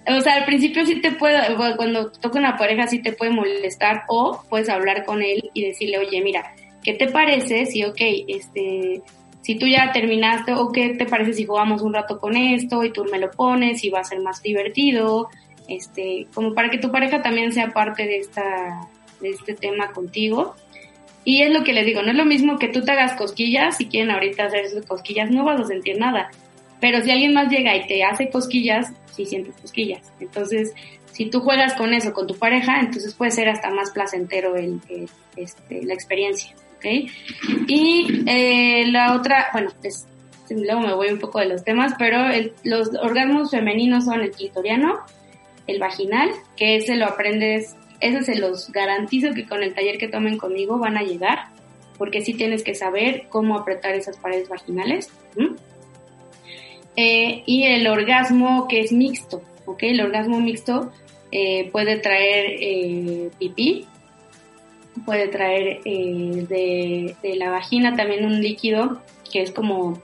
Speaker 5: o sea, al principio sí te puede, cuando toca una pareja sí te puede molestar o puedes hablar con él y decirle, oye, mira, ¿qué te parece si, ok, este, si tú ya terminaste, o qué te parece si jugamos un rato con esto y tú me lo pones y va a ser más divertido, este, como para que tu pareja también sea parte de esta, de este tema contigo. Y es lo que les digo, no es lo mismo que tú te hagas cosquillas, si quieren ahorita hacer esas cosquillas, no vas a sentir nada. Pero si alguien más llega y te hace cosquillas, sí sientes cosquillas. Entonces, si tú juegas con eso con tu pareja, entonces puede ser hasta más placentero el, este, la experiencia. Y eh, la otra, bueno, pues luego me voy un poco de los temas, pero los orgasmos femeninos son el clitoriano, el vaginal, que ese lo aprendes, ese se los garantizo que con el taller que tomen conmigo van a llegar, porque sí tienes que saber cómo apretar esas paredes vaginales. Eh, y el orgasmo que es mixto, ¿ok? El orgasmo mixto eh, puede traer pipí, puede traer eh, de, la vagina también un líquido que es como,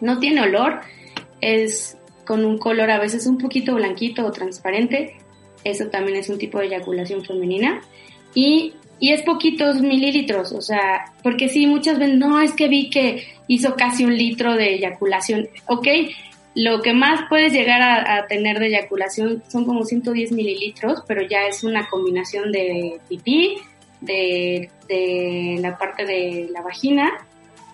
Speaker 5: no tiene olor, es con un color a veces un poquito blanquito o transparente, eso también es un tipo de eyaculación femenina. Y, y es poquitos mililitros, o sea, porque sí, muchas veces, no, es que vi que hizo casi un litro de eyaculación, ok, lo que más puedes llegar a, a, tener de eyaculación son como 110 mililitros, pero ya es una combinación de pipí, de, de la parte de la vagina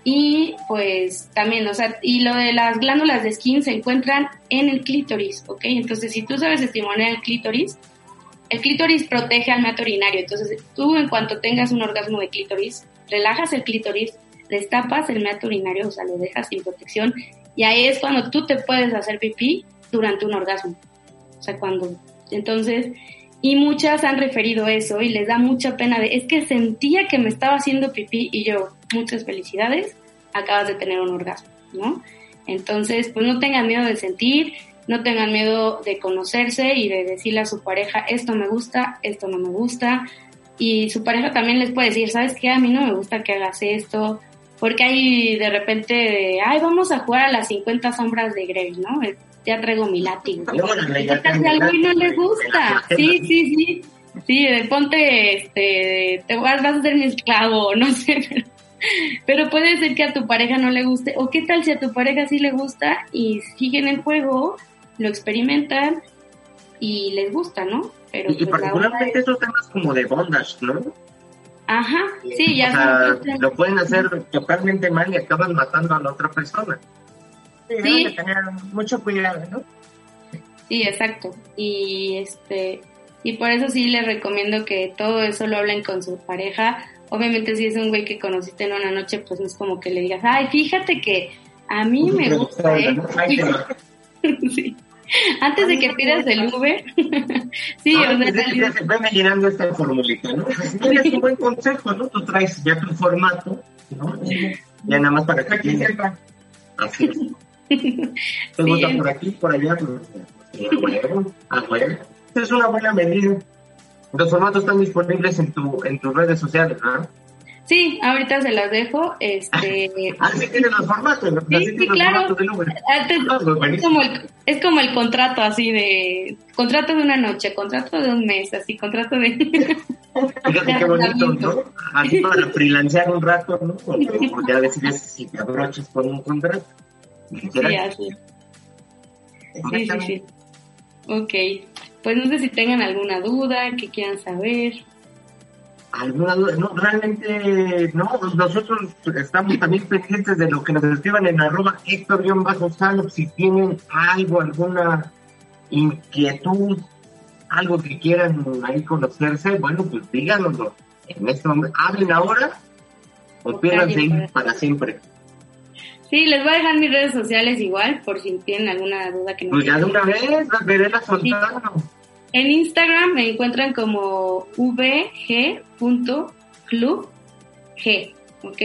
Speaker 5: y pues también, o sea, y lo de las glándulas de skin se encuentran en el clítoris, ¿ok? Entonces, si tú sabes estimular el clítoris, el clítoris protege al meato urinario. Entonces, tú en cuanto tengas un orgasmo de clítoris, relajas el clítoris, destapas el meato urinario, o sea, lo dejas sin protección, y ahí es cuando tú te puedes hacer pipí durante un orgasmo. O sea, cuando, entonces, y muchas han referido eso y les da mucha pena de, es que sentía que me estaba haciendo pipí y yo, muchas felicidades, acabas de tener un orgasmo, ¿no? Entonces, pues no tengan miedo de sentir, no tengan miedo de conocerse y de decirle a su pareja, esto me gusta, esto no me gusta. Y su pareja también les puede decir, ¿sabes qué? A mí no me gusta que hagas esto. Porque hay de repente, ay, vamos a jugar a las 50 sombras de Grey, ¿no? Ya traigo mi látigo. No, no le gusta. Sí, sí, sí. Sí, ponte, este, te vas, vas a ser mi esclavo, no sé, pero, puede ser que a tu pareja no le guste, o qué tal si a tu pareja sí le gusta y siguen el juego, lo experimentan y les gusta, ¿no?
Speaker 1: Pero y, pues particularmente esos temas como de bondage, ¿no?
Speaker 5: Ajá, sí, ya.
Speaker 1: O sea, lo pueden hacer totalmente mal y acaban matando a la otra persona. Sí, tener mucho cuidado, ¿no?
Speaker 5: Sí, exacto. Y este y por eso sí les recomiendo que todo eso lo hablen con su pareja. Obviamente si es un güey que conociste en una noche, pues no es como que le digas, ay, fíjate que a mí me gusta. ¿eh? sí. Antes de que pidas el Uber. sí, o
Speaker 1: sea, Veme llenando esta formulita, ¿no? Tienes un buen consejo, ¿no? Tú traes ya tu formato, ¿no? Ya nada más para que sepa. Así es. Te gusta por aquí, por allá, Es una buena medida. Los formatos están disponibles en tu en tus redes sociales, ¿no?
Speaker 5: Sí, ahorita se las dejo. Este...
Speaker 1: Así tienen los formatos.
Speaker 5: Sí, sí claro. es, como el, es como el contrato así de... Contrato de una noche, contrato de un mes, así, contrato de...
Speaker 1: Fíjate qué bonito, ¿no? Así para freelancear un rato, ¿no? Porque, ya decides si te abroches con un contrato.
Speaker 5: Sí, así. Sí, sí, sí. Ok. Pues no sé si tengan alguna duda, que quieran saber.
Speaker 1: ¿Alguna duda? No, realmente no. Nosotros estamos también pendientes de lo que nos escriban en arroba Héctor-Salop si tienen algo, alguna inquietud, algo que quieran ahí conocerse, bueno, pues díganoslo. En este momento, hablen ahora o pierdanse ahí para siempre.
Speaker 5: Sí, les voy a dejar mis redes sociales igual, por si tienen alguna duda que no
Speaker 1: Pues ya de una vez, las veré la soltaron.
Speaker 5: En Instagram me encuentran como vg.club, G, ¿ok?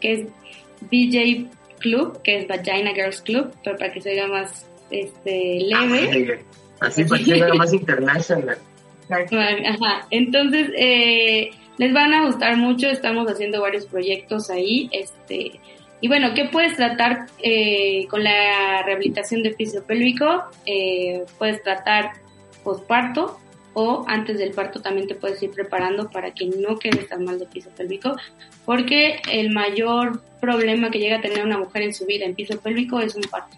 Speaker 5: Que es VJ Club, que es Vagina Girls Club, pero para que se oiga más este, leve.
Speaker 1: Así para que sea más internacional.
Speaker 5: Ajá. Entonces, eh, les van a gustar mucho, estamos haciendo varios proyectos ahí, este, y bueno, ¿qué puedes tratar eh, con la rehabilitación del piso pélvico? Eh, puedes tratar posparto o antes del parto también te puedes ir preparando para que no quedes tan mal de piso pélvico, porque el mayor problema que llega a tener una mujer en su vida en piso pélvico es un parto,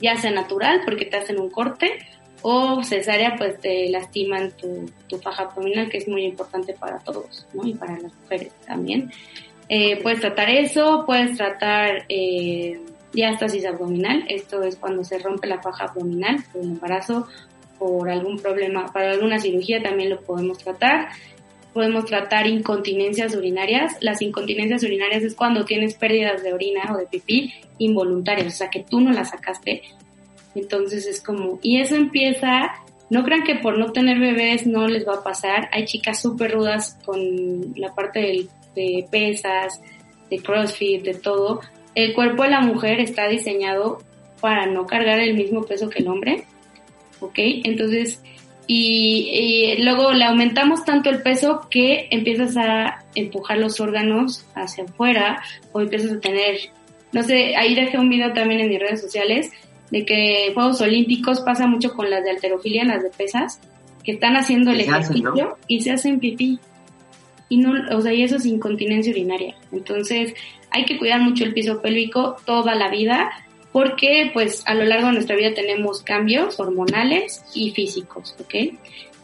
Speaker 5: ya sea natural porque te hacen un corte o cesárea pues te lastiman tu, tu faja abdominal que es muy importante para todos, ¿no? Y para las mujeres también. Eh, puedes tratar eso, puedes tratar eh, diástasis abdominal, esto es cuando se rompe la faja abdominal por un embarazo, por algún problema, para alguna cirugía también lo podemos tratar. Podemos tratar incontinencias urinarias. Las incontinencias urinarias es cuando tienes pérdidas de orina o de pipí involuntarias, o sea que tú no las sacaste. Entonces es como, y eso empieza, no crean que por no tener bebés no les va a pasar. Hay chicas súper rudas con la parte del de pesas, de CrossFit, de todo. El cuerpo de la mujer está diseñado para no cargar el mismo peso que el hombre, ¿ok? Entonces, y, y luego le aumentamos tanto el peso que empiezas a empujar los órganos hacia afuera o empiezas a tener, no sé, ahí dejé un video también en mis redes sociales de que Juegos Olímpicos pasa mucho con las de alterofilia, las de pesas, que están haciendo el
Speaker 1: hacen,
Speaker 5: ejercicio
Speaker 1: ¿no?
Speaker 5: y se hacen pipí y no, o sea, y eso es incontinencia urinaria. Entonces, hay que cuidar mucho el piso pélvico toda la vida porque pues a lo largo de nuestra vida tenemos cambios hormonales y físicos, ¿ok?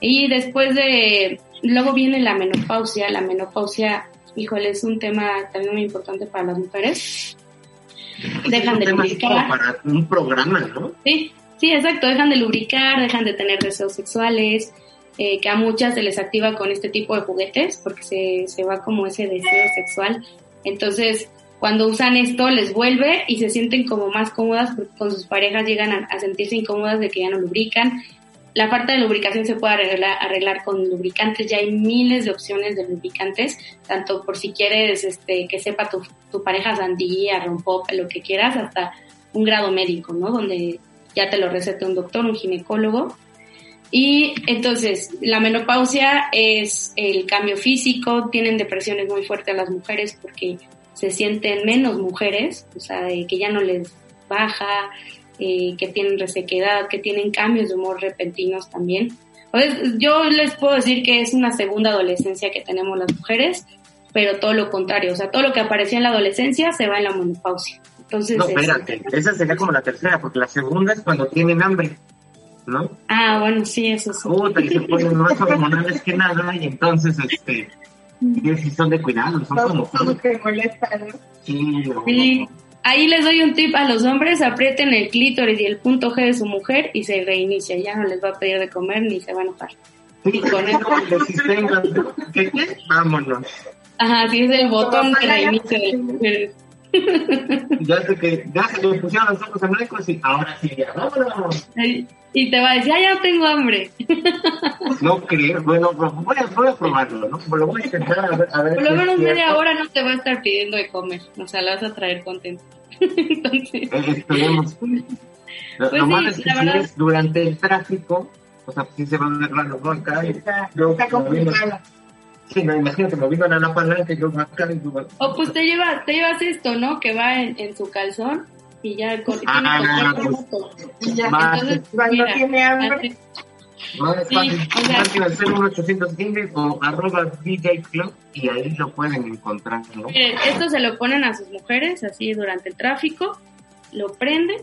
Speaker 5: Y después de, luego viene la menopausia, la menopausia, híjole, es un tema también muy importante para las mujeres. Dejan de lubricar.
Speaker 1: para un programa, ¿no?
Speaker 5: Sí, sí, exacto, dejan de lubricar, dejan de tener deseos sexuales, eh, que a muchas se les activa con este tipo de juguetes porque se, se va como ese deseo sexual. Entonces, cuando usan esto les vuelve y se sienten como más cómodas porque con sus parejas llegan a, sentirse incómodas de que ya no lubrican. La falta de lubricación se puede arreglar, con lubricantes, ya hay miles de opciones de lubricantes, tanto por si quieres este, que sepa tu, tu pareja sandía, rompope, lo que quieras, hasta un grado médico, ¿no? Donde ya te lo receta un doctor, un ginecólogo. Y entonces, la menopausia es el cambio físico, tienen depresiones muy fuertes las mujeres porque se sienten menos mujeres, o sea, que ya no les baja, eh, que tienen resequedad, que tienen cambios de humor repentinos también. Yo les puedo decir que es una segunda adolescencia que tenemos las mujeres, pero todo lo contrario, o sea, todo lo que aparecía en la adolescencia se va en la menopausia. Entonces,
Speaker 1: No,
Speaker 5: es-
Speaker 1: espérate, esa sería como la tercera, porque la segunda es cuando tienen hambre, ¿no?
Speaker 5: ah, bueno, sí, eso sí.
Speaker 1: Puta, y se ponen más hormonales que nada, y entonces, este, y si son de cuidado, son como...
Speaker 4: Que molesta, ¿no?
Speaker 1: Sí, no,
Speaker 5: Sí. Ahí les doy un tip a los hombres, aprieten el clítoris y el punto G de su mujer y se reinicia, ya no les va a pedir de comer ni se va a enojar.
Speaker 1: Sí,
Speaker 5: con
Speaker 1: con eso el sistema, ¿qué qué? Vámonos.
Speaker 5: Ajá, sí es el botón de reinicio de las mujeres.
Speaker 1: Ya sé que ya se le pusieron los ojos en blanco y ahora sí, ya, vámonos.
Speaker 5: Y te va a decir, "Ah, ya tengo hambre.
Speaker 1: No creo, bueno, voy a, voy a probarlo, ¿no? Lo voy a intentar a ver, a ver
Speaker 5: Por
Speaker 1: si
Speaker 5: lo menos media
Speaker 1: cierto.
Speaker 5: hora no te va a estar pidiendo de comer, o sea, la vas a traer contento. Entonces,
Speaker 1: Eh, Esperemos. Lo,
Speaker 5: Pues
Speaker 1: lo
Speaker 5: sí,
Speaker 1: malo es que si
Speaker 5: verdad.
Speaker 1: es durante el tráfico, o sea, sí se van a ver. Acá, y
Speaker 4: Está,
Speaker 1: yo,
Speaker 4: está complicado.
Speaker 1: Sí, no, imagínate, a la palanca y yo acá y yo...
Speaker 5: o pues te llevas, te llevas esto, ¿no? Que va en, en su calzón y ya tiene
Speaker 1: Ah,
Speaker 5: control
Speaker 1: pues,
Speaker 5: remoto.
Speaker 4: Y ya,
Speaker 1: más,
Speaker 5: Entonces,
Speaker 4: cuando
Speaker 5: mira,
Speaker 4: tiene hambre,
Speaker 1: más
Speaker 5: Sí,
Speaker 1: fácil,
Speaker 5: o sea-
Speaker 1: marquen al 01815 o arroba DJ Club y ahí lo pueden encontrar, ¿no?
Speaker 5: Miren, esto se lo ponen a sus mujeres así durante el tráfico, lo prenden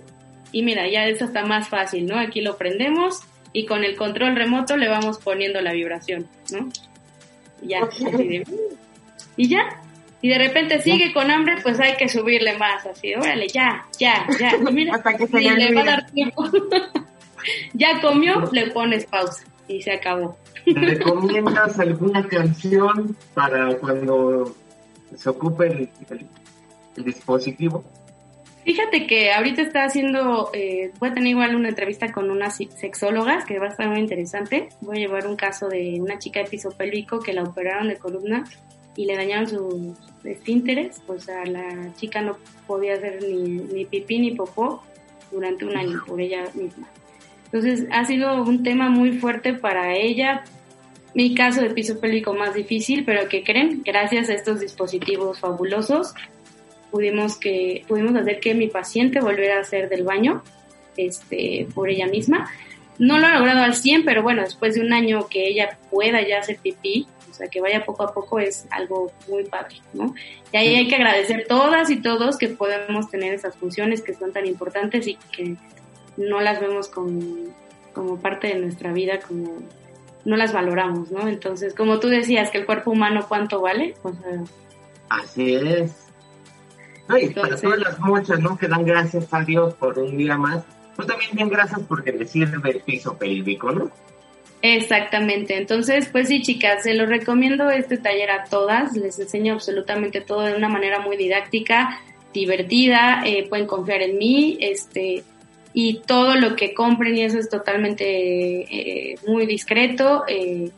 Speaker 5: y mira, ya eso está más fácil, ¿no? Aquí lo prendemos y con el control remoto le vamos poniendo la vibración, ¿no? Y Ya, así de- y ya. Y de repente sigue con hambre, pues hay que subirle más, así, órale, ya, ya, ya. Y mira,
Speaker 4: Hasta que se
Speaker 5: ni
Speaker 4: le
Speaker 5: le va a dar tiempo. ya comió, le pones pausa y se acabó.
Speaker 1: ¿Recomiendas alguna canción para cuando se ocupe el, el dispositivo?
Speaker 5: Fíjate que ahorita está haciendo, eh, voy a tener igual una entrevista con unas sexólogas que va a estar muy interesante. Voy a llevar un caso de una chica de piso pélvico que la operaron de columna y le dañaron sus esfínteres, o sea, la chica no podía hacer ni, ni pipí ni popó durante un año por ella misma. Entonces ha sido un tema muy fuerte para ella, mi caso de piso pélvico más difícil, pero que creen, gracias a estos dispositivos fabulosos, pudimos que pudimos hacer que mi paciente volviera a hacer del baño este por ella misma. No lo ha logrado al 100 pero bueno después de un año que ella pueda ya hacer pipí o sea que vaya poco a poco es algo muy padre no y ahí hay que agradecer todas y todos que podemos tener esas funciones que son tan importantes y que no las vemos como, como parte de nuestra vida como no las valoramos no entonces como tú decías que el cuerpo humano cuánto vale
Speaker 1: así es no, y para todas las muchas, ¿no? Que dan gracias a Dios por un día más, pues también bien gracias porque le sirve el piso pélvico, ¿no?
Speaker 5: Exactamente, entonces pues sí chicas, se lo recomiendo este taller a todas, les enseño absolutamente todo de una manera muy didáctica, divertida, eh, pueden confiar en mí, este, y todo lo que compren y eso es totalmente eh, muy discreto. Eh,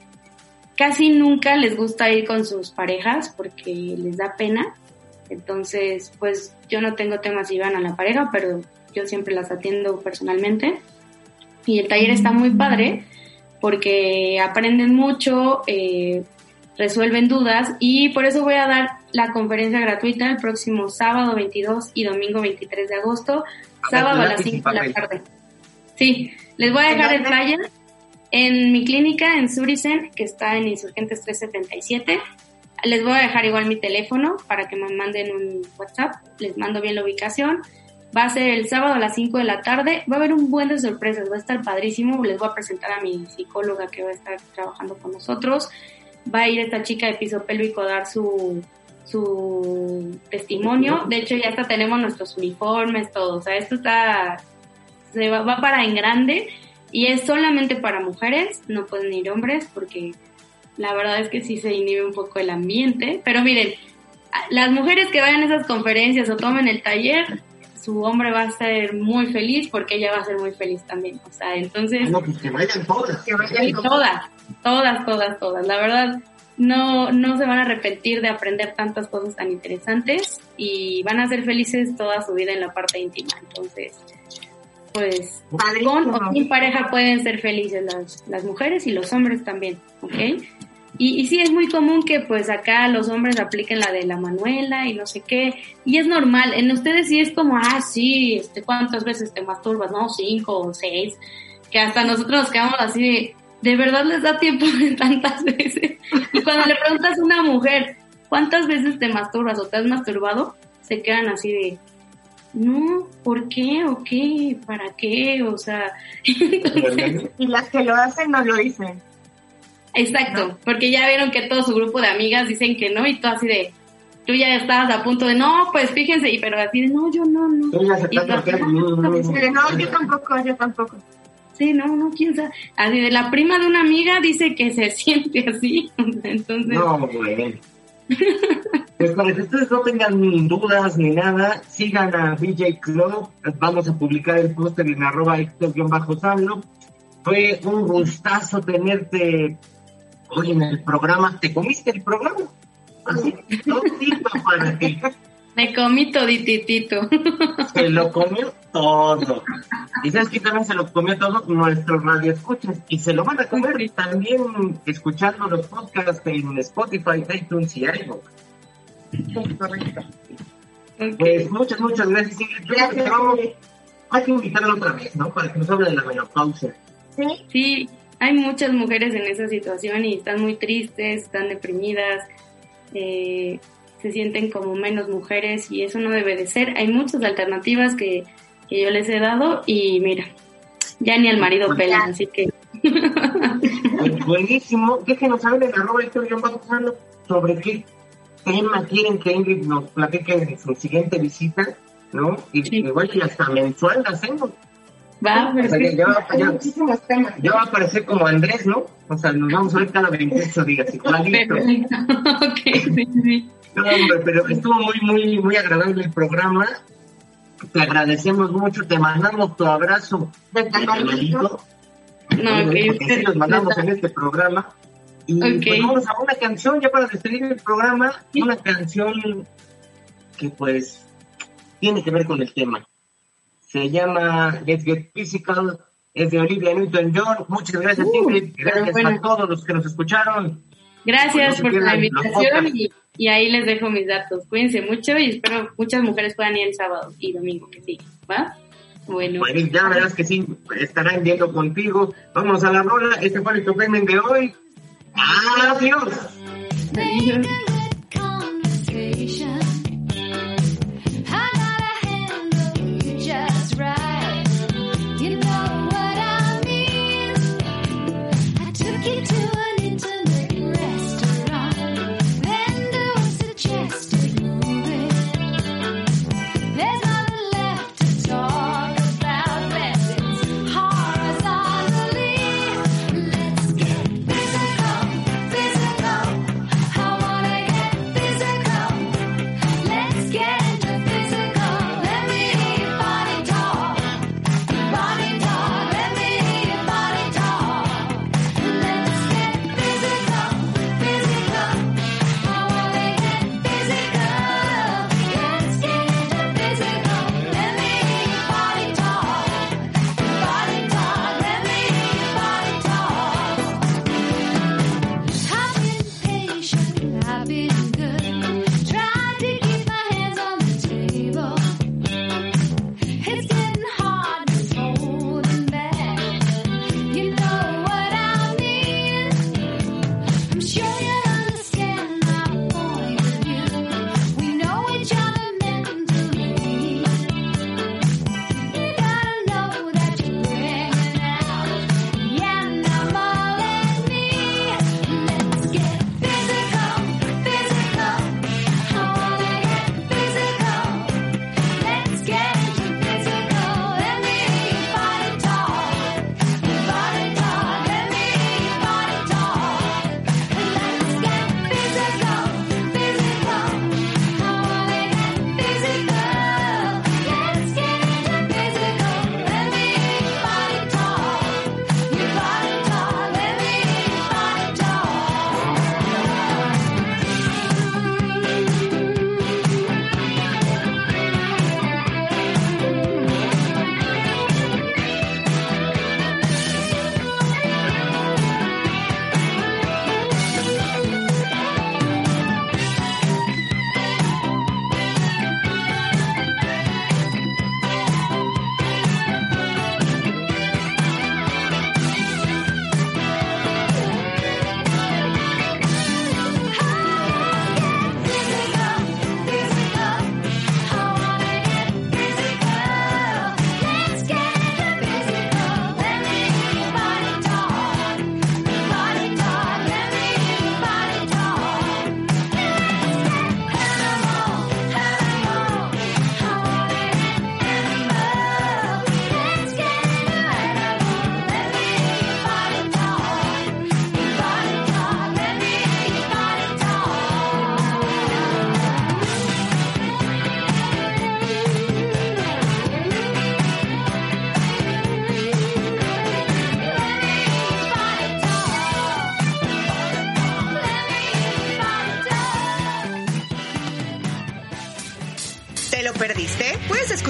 Speaker 5: casi nunca les gusta ir con sus parejas porque les da pena, entonces, pues yo no tengo temas si van a la pareja, pero yo siempre las atiendo personalmente. Y el taller está muy padre porque aprenden mucho, eh, resuelven dudas y por eso voy a dar la conferencia gratuita el próximo sábado 22 y domingo 23 de agosto, sábado a las 5 de la tarde. Sí, les voy a dejar el flyer en mi clínica en Surisen, que está en Insurgentes 377. Les voy a dejar igual mi teléfono para que me manden un WhatsApp. Les mando bien la ubicación. Va a ser el sábado a las 5 de la tarde. Va a haber un buen de sorpresas. Va a estar padrísimo. Les voy a presentar a mi psicóloga que va a estar trabajando con nosotros. Va a ir esta chica de piso pélvico a dar su, su testimonio. De hecho, ya hasta tenemos nuestros uniformes, todo. O sea, esto está, se va, va para en grande y es solamente para mujeres, no pueden ir hombres porque la verdad es que sí se inhibe un poco el ambiente, pero miren, las mujeres que vayan a esas conferencias o tomen el taller, su hombre va a ser muy feliz porque ella va a ser muy feliz también. O sea, entonces...
Speaker 1: No, pues que vayan todas. Que
Speaker 5: vayan todas, todas, todas, todas. La verdad, no, no se van a arrepentir de aprender tantas cosas tan interesantes y van a ser felices toda su vida en la parte íntima. Entonces, pues con o sin pareja pueden ser felices las, las mujeres y los hombres también, ¿ok? Y, y sí, es muy común que pues acá los hombres apliquen la de la Manuela y no sé qué. Y es normal. En ustedes sí es como, ah, sí, este, ¿cuántas veces te masturbas? No, cinco o seis. Que hasta nosotros nos quedamos así de, ¿de verdad les da tiempo de tantas veces? Y cuando le preguntas a una mujer, ¿cuántas veces te masturbas o te has masturbado? Se quedan así de, no, ¿por qué? ¿O qué? ¿Para qué? O sea.
Speaker 4: Y las que lo hacen no lo dicen.
Speaker 5: Exacto, porque ya vieron que todo su grupo de amigas dicen que no y tú así de, tú ya estabas a punto de, no, pues fíjense, y pero así de, no, yo no, no.
Speaker 1: Tú ya
Speaker 5: Y
Speaker 1: aceptaste
Speaker 5: tú-
Speaker 1: que- no,
Speaker 4: yo tampoco, yo tampoco.
Speaker 5: Sí, no, no, quién sabe. Así de, la prima de una amiga dice que se siente así, entonces,
Speaker 1: No, güey. Pues para que ustedes no tengan ni dudas ni nada, sigan a DJ Club. Vamos a publicar el póster en arroba Héctor-Salo. Fue un gustazo tenerte hoy en el programa. ¿Te comiste el programa? Así, todito para que
Speaker 5: me comí todititito.
Speaker 1: se lo comió todo. Y sabes que también se lo comió todo nuestros radioescuchas. Y se lo van a comer también escuchando los podcasts en Spotify, iTunes y iVoox.
Speaker 4: Correcto.
Speaker 1: Pues muchas, muchas gracias. Ingrid. Que vamos- hay que invitarla otra vez, ¿no? Para que nos hable de la menopausia.
Speaker 4: Sí,
Speaker 5: Sí, hay muchas mujeres en esa situación y están muy tristes, están deprimidas, eh, se sienten como menos mujeres y eso no debe de ser. Hay muchas alternativas que, que yo les he dado y mira, ya ni al marido pelan, así que
Speaker 1: Pues buenísimo. Déjenos saber en arroba sobre qué tema quieren que Ingrid nos platique en su siguiente visita, ¿no? Y
Speaker 5: Sí.
Speaker 1: igual que hasta mensual la hacemos.
Speaker 6: Va,
Speaker 1: O sea,
Speaker 8: Hay muchísimos temas.
Speaker 1: a aparecer como Andrés, ¿no? O sea, nos vamos a ver cada 28 días, igualito.
Speaker 6: Ok, sí, sí.
Speaker 1: No, hombre, pero estuvo muy, muy, muy agradable el programa. Te agradecemos mucho, te mandamos tu abrazo de canalito.
Speaker 6: No,
Speaker 1: sí los mandamos en este programa. Y
Speaker 6: Ok.
Speaker 1: pues vamos a una canción ya para despedir el programa. Una canción que pues tiene que ver con el tema. Se llama Let's Get Physical. Es de Olivia Newton-John. Muchas gracias,
Speaker 6: Uh,
Speaker 1: Ingrid. Gracias
Speaker 6: bueno.
Speaker 1: a todos los que nos escucharon.
Speaker 6: Gracias por la invitación y, y ahí les dejo mis datos. Cuídense mucho y espero muchas mujeres puedan ir el sábado y domingo que sigue. ¿Va? Bueno.
Speaker 1: Pues ya verás que sí, estarán yendo contigo. Vamos a la rola. Este fue el Topemen de hoy. Adiós.
Speaker 6: Adiós.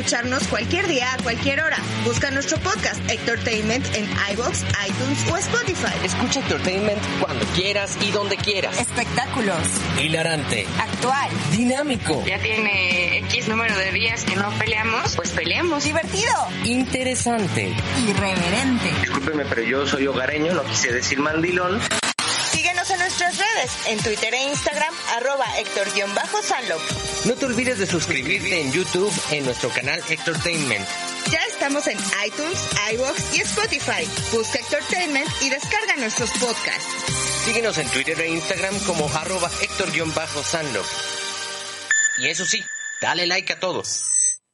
Speaker 4: Escucharnos cualquier día, a cualquier hora. Busca nuestro podcast Entertainment en iBox, iTunes o Spotify.
Speaker 9: Escucha Entertainment cuando quieras y donde quieras.
Speaker 10: Espectáculos.
Speaker 9: Hilarante,
Speaker 10: Actual.
Speaker 9: dinámico,
Speaker 8: Ya tiene X número de días que no peleamos, pues peleemos.
Speaker 10: Divertido.
Speaker 9: interesante.
Speaker 10: Irreverente.
Speaker 11: Discúlpeme, pero yo soy hogareño, no quise decir mandilón.
Speaker 4: Síguenos en nuestras redes, en Twitter e Instagram, arroba Héctor-Sanlop.
Speaker 9: No te olvides de suscribirte en YouTube en nuestro canal Entertainment.
Speaker 4: Ya estamos en iTunes, iBox y Spotify. Busca Entertainment y descarga nuestros podcasts.
Speaker 9: Síguenos en Twitter e Instagram como arroba Héctor-Sanlo. Y eso sí, dale like a todos.